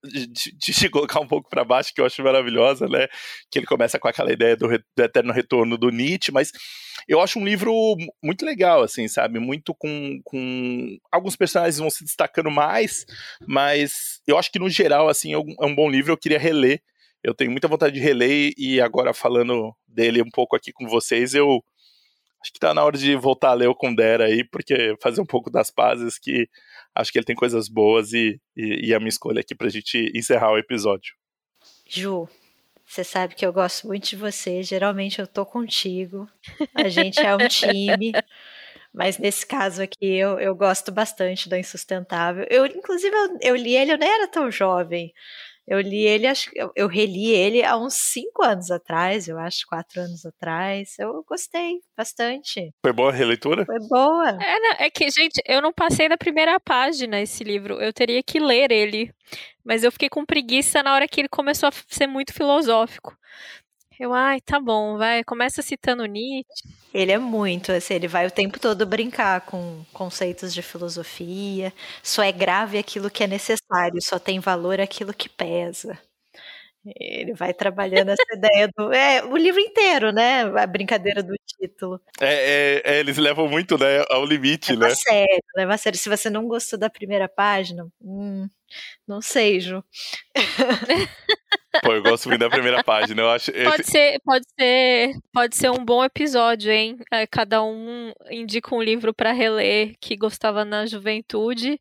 de, de, colocar um pouco para baixo, que eu acho maravilhosa, né? Que ele começa com aquela ideia do, do, eterno retorno do Nietzsche, mas eu acho um livro muito legal, assim, sabe? Muito com, com alguns personagens vão se destacando mais, mas eu acho que no geral, assim, é é um bom livro. Eu queria reler. Eu tenho muita vontade de reler e agora falando dele um pouco aqui com vocês, eu acho que tá na hora de voltar a ler o Kundera aí, porque fazer um pouco das pazes que acho que ele tem coisas boas e, e, e a minha escolha aqui pra gente encerrar o episódio. Ju, você sabe que eu gosto muito de você, geralmente eu tô contigo, a gente é um time. Mas nesse caso aqui eu, eu gosto bastante da Insustentável. Eu, inclusive, eu, eu li ele, eu nem era tão jovem. Eu li ele, acho eu, eu reli ele há uns cinco anos atrás, eu acho, quatro anos atrás. Eu gostei bastante. Foi boa a releitura? Foi boa. É, é que, gente, eu não passei da primeira página esse livro. Eu teria que ler ele. Mas eu fiquei com preguiça na hora que ele começou a ser muito filosófico. Eu, ai, tá bom, vai, começa citando Nietzsche. Ele é muito, assim, ele vai o tempo todo brincar com conceitos de filosofia. Só é grave aquilo que é necessário, só tem valor aquilo que pesa. Ele vai trabalhando essa ideia do. É, o livro inteiro, né? A brincadeira do título. É, é, é eles levam muito né, ao limite, leva né? A sério, leva a sério. Se você não gostou da primeira página, hum, não sei, Ju. Pô, eu gosto muito da primeira página. Eu acho. Pode esse... ser, pode ser, pode ser um bom episódio, hein? É, cada um indica um livro para reler que gostava na juventude.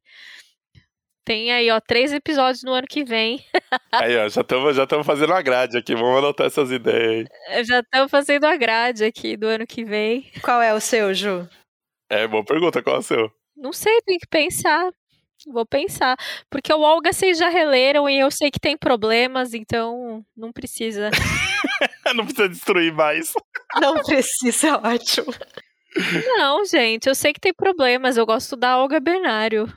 Tem aí, ó, três episódios no ano que vem. Aí, ó, já estamos já fazendo a grade aqui, vamos anotar essas ideias aí. Já estamos fazendo a grade aqui do ano que vem. Qual é o seu, Ju? É, boa pergunta, qual é o seu? Não sei, tem que pensar. Vou pensar. Porque o Olga vocês já releram e eu sei que tem problemas, então não precisa. não precisa destruir mais. Não precisa, ótimo. Não, gente, eu sei que tem problemas. Eu gosto da Olga Benário.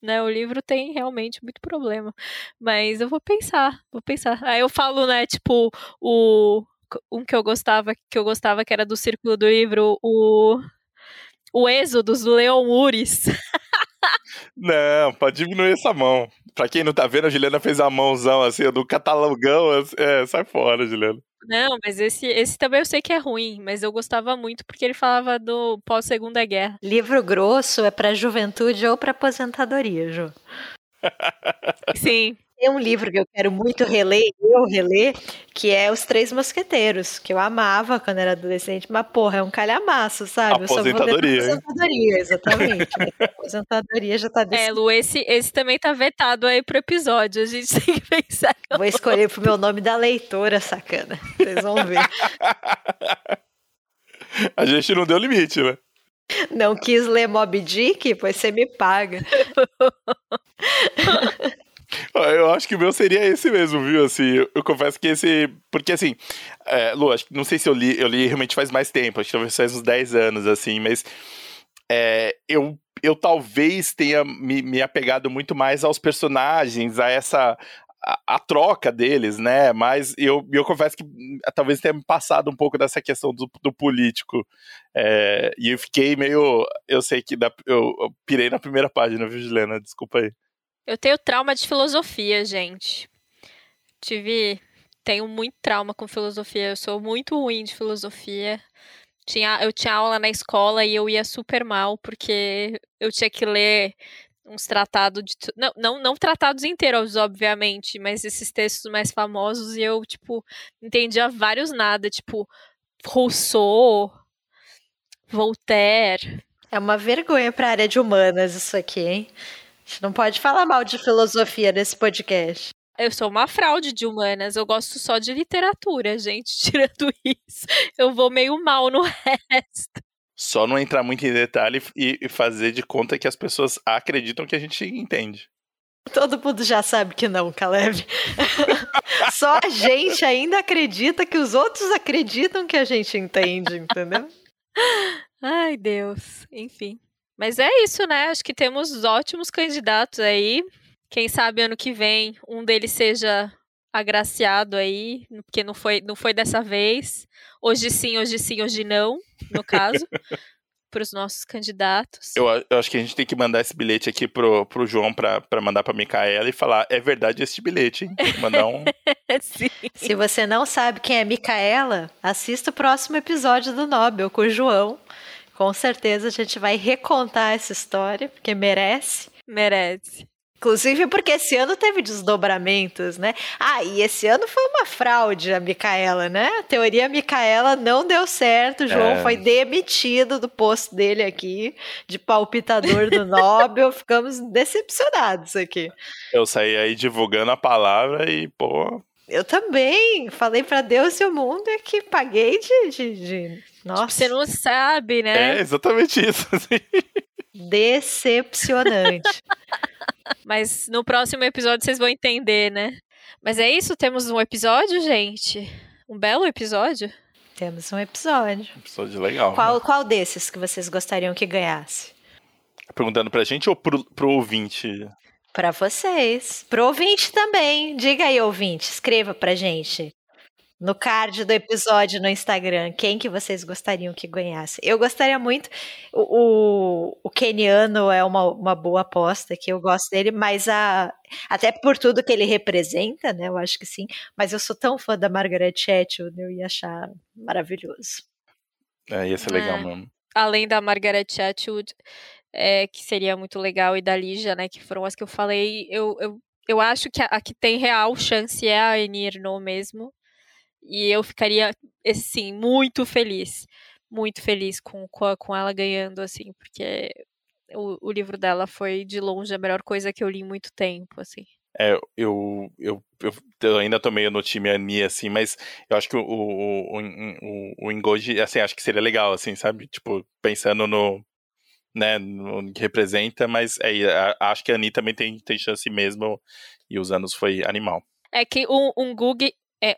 Né, o livro tem realmente muito problema. Mas eu vou pensar, vou pensar. Aí eu falo, né, tipo, o um que eu gostava, que eu gostava que era do Círculo do Livro, o o Êxodos do Leon Uris. Não, pode diminuir essa mão. Pra quem não tá vendo, a Juliana fez a mãozão assim, do catalogão. Assim, é, sai fora, Juliana. Não, mas esse, esse também eu sei que é ruim, mas eu gostava muito porque ele falava do pós-segunda guerra. Livro grosso é pra juventude ou pra aposentadoria, Ju. Sim, tem um livro que eu quero muito reler, eu reler, que é Os Três Mosqueteiros, que eu amava quando era adolescente, mas porra, é um calhamaço, sabe? Aposentadoria. aposentadoria, exatamente. aposentadoria já tá decidido. É, Lu, esse, esse também tá vetado aí pro episódio, a gente tem que pensar. Vou escolher pro meu nome da leitora, sacana. Vocês vão ver. a gente não deu limite, né? Não quis ler Mob Dick? Pois você me paga. Eu acho que o meu seria esse mesmo, viu? Assim, eu, confesso que esse. Porque assim, é, Lu, acho, não sei se eu li, eu li realmente faz mais tempo, acho que talvez faz uns 10 anos, assim, mas é, eu, eu talvez tenha me, me apegado muito mais aos personagens, a essa. A, a, troca deles, né? Mas eu, eu confesso que hum, talvez tenha me passado um pouco dessa questão do, do político. É, e eu fiquei meio. Eu sei que da, eu, eu pirei na primeira página, viu, Juliana? Desculpa aí. Eu tenho trauma de filosofia, gente. Tive. Tenho muito trauma com filosofia. Eu sou muito ruim de filosofia. Tinha, eu tinha aula na escola e eu ia super mal, porque eu tinha que ler uns tratados de. Não, não, não tratados inteiros, obviamente, mas esses textos mais famosos e eu, tipo, entendia vários nada, tipo, Rousseau, Voltaire. É uma vergonha para a área de humanas isso aqui, hein? A gente não pode falar mal de filosofia nesse podcast. Eu sou uma fraude de humanas, eu gosto só de literatura, gente. Tirando isso, eu vou meio mal no resto. Só não entrar muito em detalhe e fazer de conta que as pessoas acreditam que a gente entende. Todo mundo já sabe que não, Caleb. Só a gente ainda acredita que os outros acreditam que a gente entende, entendeu? Ai, Deus. Enfim. Mas é isso, né? Acho que temos ótimos candidatos aí. Quem sabe ano que vem um deles seja agraciado aí, porque não foi, não foi dessa vez. Hoje sim, hoje sim, hoje não, no caso. para os nossos candidatos. Eu, eu, acho que a gente tem que mandar esse bilhete aqui pro, pro João para mandar para Micaela e falar: é verdade esse bilhete, hein? Mandar um. Se você não sabe quem é Micaela, assista o próximo episódio do Nobel com o João. Com certeza a gente vai recontar essa história, porque merece. Merece. Inclusive porque esse ano teve desdobramentos, né? Ah, e esse ano foi uma fraude a Micaela, né? A teoria Micaela não deu certo, o João é. foi demitido do posto dele aqui, de palpitador do Nobel, ficamos decepcionados aqui. Eu saí aí divulgando a palavra e, pô... Eu também, falei para Deus e o mundo é que paguei de, de, de nossa. Tipo, você não sabe, né? É exatamente isso. Assim. Decepcionante. Mas no próximo episódio vocês vão entender, né? Mas é isso, temos um episódio, gente. Um belo episódio. Temos um episódio. Um episódio legal. Qual, né? qual desses que vocês gostariam que ganhasse? Perguntando pra gente ou pro, pro ouvinte? Pra vocês. Pro ouvinte também. Diga aí, ouvinte. Escreva pra gente no card do episódio no Instagram, quem que vocês gostariam que ganhasse? Eu gostaria muito. O, o, o Keniano é uma, uma boa aposta, que eu gosto dele, mas a, até por tudo que ele representa, né? Eu acho que sim. Mas eu sou tão fã da Margaret Atwood, eu ia achar maravilhoso. É, ia ser legal é. mesmo. Além da Margaret Atwood, é, que seria muito legal, e da Lígia, né? Que foram as que eu falei, eu, eu, eu acho que a, a que tem real chance é a Enir No mesmo e eu ficaria, assim, muito feliz. Muito feliz com, com ela ganhando, assim, porque o, o livro dela foi, de longe, a melhor coisa que eu li em muito tempo, assim. É, eu, eu, eu, ainda tô meio no time Ani, assim, mas eu acho que o, o, o, o Engoji, assim, acho que seria legal, assim, sabe? Tipo, pensando no, né, no que representa, mas é, acho que a Ani também tem, tem chance mesmo, e os anos foi animal. É que um, um Gug é,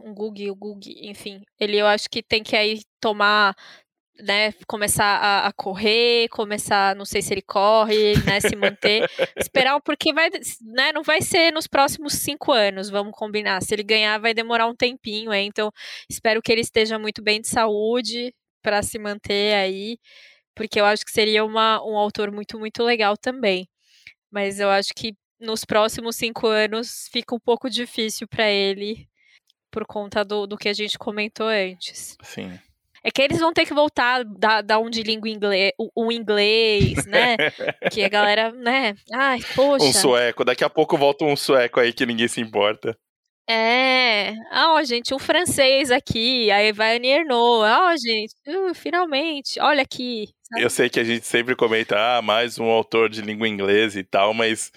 um Gug, o Gug, enfim, ele eu acho que tem que aí tomar, né, começar a, a, correr, começar, não sei se ele corre, né, se manter, esperar, porque vai, né, não vai ser nos próximos cinco anos, vamos combinar, se ele ganhar vai demorar um tempinho, é, então espero que ele esteja muito bem de saúde para se manter aí, porque eu acho que seria uma, um autor muito, muito legal também, mas eu acho que nos próximos cinco anos fica um pouco difícil para ele por conta do, do que a gente comentou antes. Sim. É que eles vão ter que voltar da, da um de língua inglês, um inglês, né? que a galera, né? Ai, poxa. Um sueco. Daqui a pouco volta um sueco aí que ninguém se importa. É, ah, ó, gente, um francês aqui, aí vai a Nierno, ó, gente, uh, finalmente, olha aqui. Sabe? Eu sei que a gente sempre comenta, ah, mais um autor de língua inglesa e tal, mas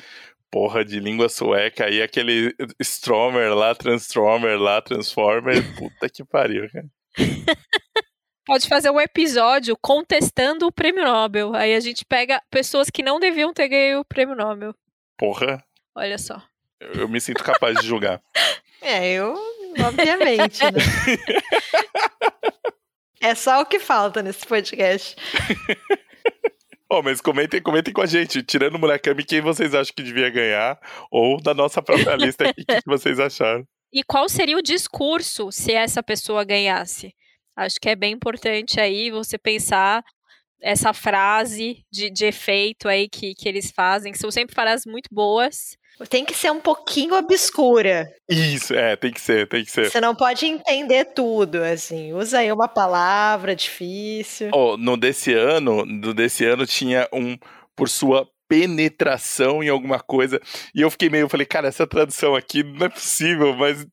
porra de língua sueca aí, aquele Stromer lá, Transformer lá, Transformer, puta que pariu, cara. Pode fazer um episódio contestando o prêmio Nobel. Aí a gente pega pessoas que não deviam ter ganho o prêmio Nobel. Porra. Olha só. Eu, eu me sinto capaz de julgar. É, eu, obviamente, né? é só o que falta nesse podcast. Oh, mas comentem, comentem com a gente, tirando o Murakami, quem vocês acham que devia ganhar, ou da nossa própria lista o que, que vocês acharam. E qual seria o discurso se essa pessoa ganhasse? Acho que é bem importante aí você pensar essa frase de, de efeito aí que, que eles fazem, que são sempre frases muito boas. Tem que ser um pouquinho obscura. Isso, é, tem que ser, tem que ser. Você não pode entender tudo, assim. Usa aí uma palavra difícil. Oh, no desse ano, no desse ano tinha um por sua penetração em alguma coisa. E eu fiquei meio, falei, cara, essa tradução aqui não é possível, mas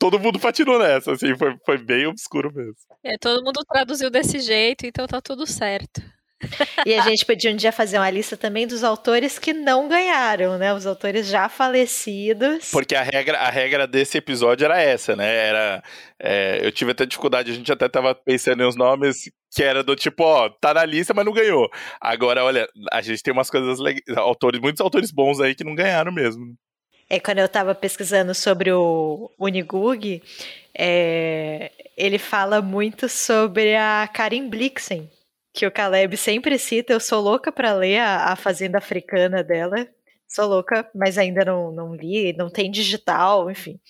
todo mundo patinou nessa, assim, foi, foi bem obscuro mesmo. É, todo mundo traduziu desse jeito, então tá tudo certo. E a gente podia um dia fazer uma lista também dos autores que não ganharam, né? Os autores já falecidos. Porque a regra, a regra desse episódio era essa, né? Era. É, eu tive até dificuldade, a gente até tava pensando em uns nomes que era do tipo, ó, tá na lista, mas não ganhou. Agora, olha, a gente tem umas coisas legais, autores, muitos autores bons aí que não ganharam mesmo. É, quando eu tava pesquisando sobre o Unigug, é, ele fala muito sobre a Karin Blixen, que o Caleb sempre cita. Eu sou louca para ler a, a, Fazenda Africana dela. Sou louca, mas ainda não, não li, não tem digital, enfim.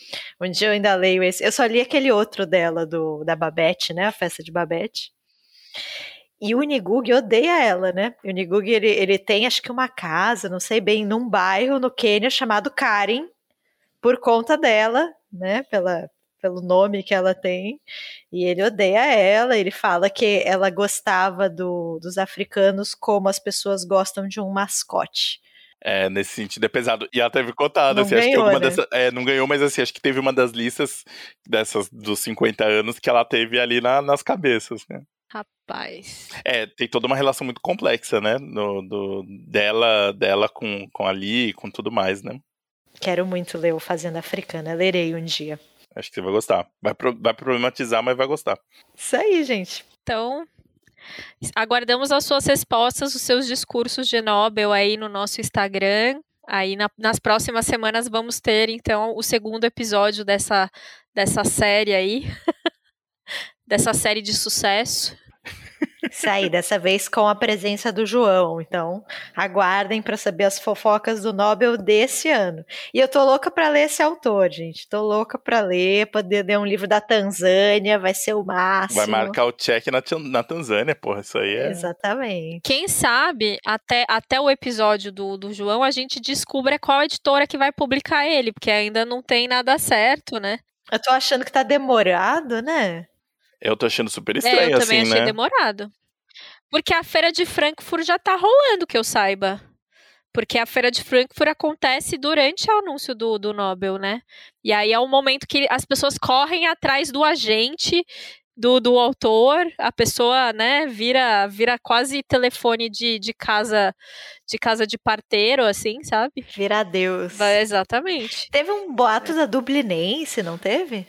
Um dia eu ainda leio esse. Eu só li aquele outro dela, do da Babette, né? A festa de Babette. E o Unigug odeia ela, né? O Unigug, ele, ele tem, acho que uma casa, não sei bem, num bairro no Quênia chamado Karen, por conta dela, né? Pela, pelo nome que ela tem, e ele odeia ela. Ele fala que ela gostava do, dos africanos como as pessoas gostam de um mascote. É, nesse sentido é pesado. E ela teve cotada, assim, ganhou, acho que alguma né? dessas. É, não ganhou, mas assim, acho que teve uma das listas dessas dos 50 anos que ela teve ali na, nas cabeças, né? Rapaz. É, tem toda uma relação muito complexa, né? No, do, dela, dela com, com a Lee e com tudo mais, né? Quero muito ler o Fazenda Africana, lerei um dia. Acho que você vai gostar. Vai, pro, vai problematizar, mas vai gostar. Isso aí, gente. Então, aguardamos as suas respostas, os seus discursos de Nobel aí no nosso Instagram. Aí na, nas próximas semanas vamos ter, então, o segundo episódio dessa, dessa série aí. dessa série de sucesso. Isso aí, dessa vez com a presença do João. Então, aguardem para saber as fofocas do Nobel desse ano. E eu tô louca para ler esse autor, gente. Tô louca para ler, poder ler um livro da Tanzânia, vai ser o máximo. Vai marcar o check na, na Tanzânia, porra, isso aí é. Exatamente. Quem sabe, até, até o episódio do, do João, a gente descubra qual editora que vai publicar ele, porque ainda não tem nada certo, né? Eu tô achando que tá demorado, né? Eu tô achando super estranho, assim, é, eu também assim, achei né? demorado. Porque a feira de Frankfurt já tá rolando, que eu saiba. Porque a feira de Frankfurt acontece durante o anúncio do, do Nobel, né? E aí é o momento que as pessoas correm atrás do agente do, do autor, a pessoa, né, vira, vira quase telefone de, de casa de casa de parteiro, assim, sabe? Vira Deus. Exatamente. Teve um boato da Dublinense, não teve?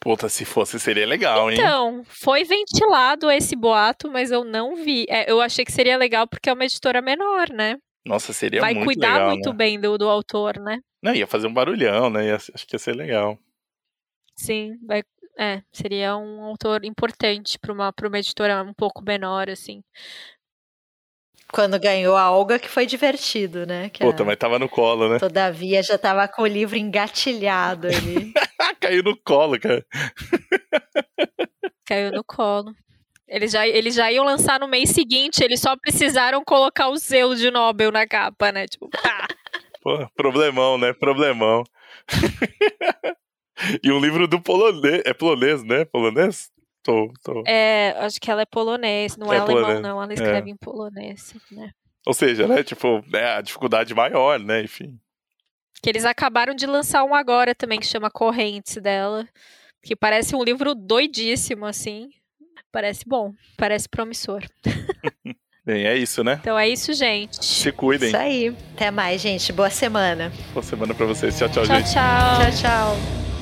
Puta, se fosse seria legal, hein? Então, foi ventilado esse boato, mas eu não vi. É, eu achei que seria legal porque é uma editora menor, né? Nossa, seria Vai muito cuidar legal, muito né? bem do, do autor, né? Não, ia fazer um barulhão, né? Ia, acho que ia ser legal. Sim, vai, é, seria um autor importante para uma, pra uma editora um pouco menor, assim. Quando ganhou a Olga, que foi divertido, né? Que Puta, a... mas tava no colo, né? Todavia já tava com o livro engatilhado ali. Caiu no colo, cara. Caiu no colo. Eles já, eles já iam lançar no mês seguinte, eles só precisaram colocar o selo de Nobel na capa, né? Tipo, pá. Pô, problemão, né? Problemão. e um livro do polonês. É polonês, né? Polonês? Tô, tô. É, acho que ela é polonês, não é, É alemão, polonês. não. Ela escreve em polonês, né? Ou seja, né, tipo, é a dificuldade maior, né, enfim. Que eles acabaram de lançar um agora também, que chama Correntes dela. Que parece um livro doidíssimo, assim. Parece bom, parece promissor. Bem, é isso, né? Então é isso, gente. Se cuidem. Isso aí. Até mais, gente. Boa semana. Boa semana pra vocês. Tchau, tchau, Tchau, gente. tchau. Tchau, tchau.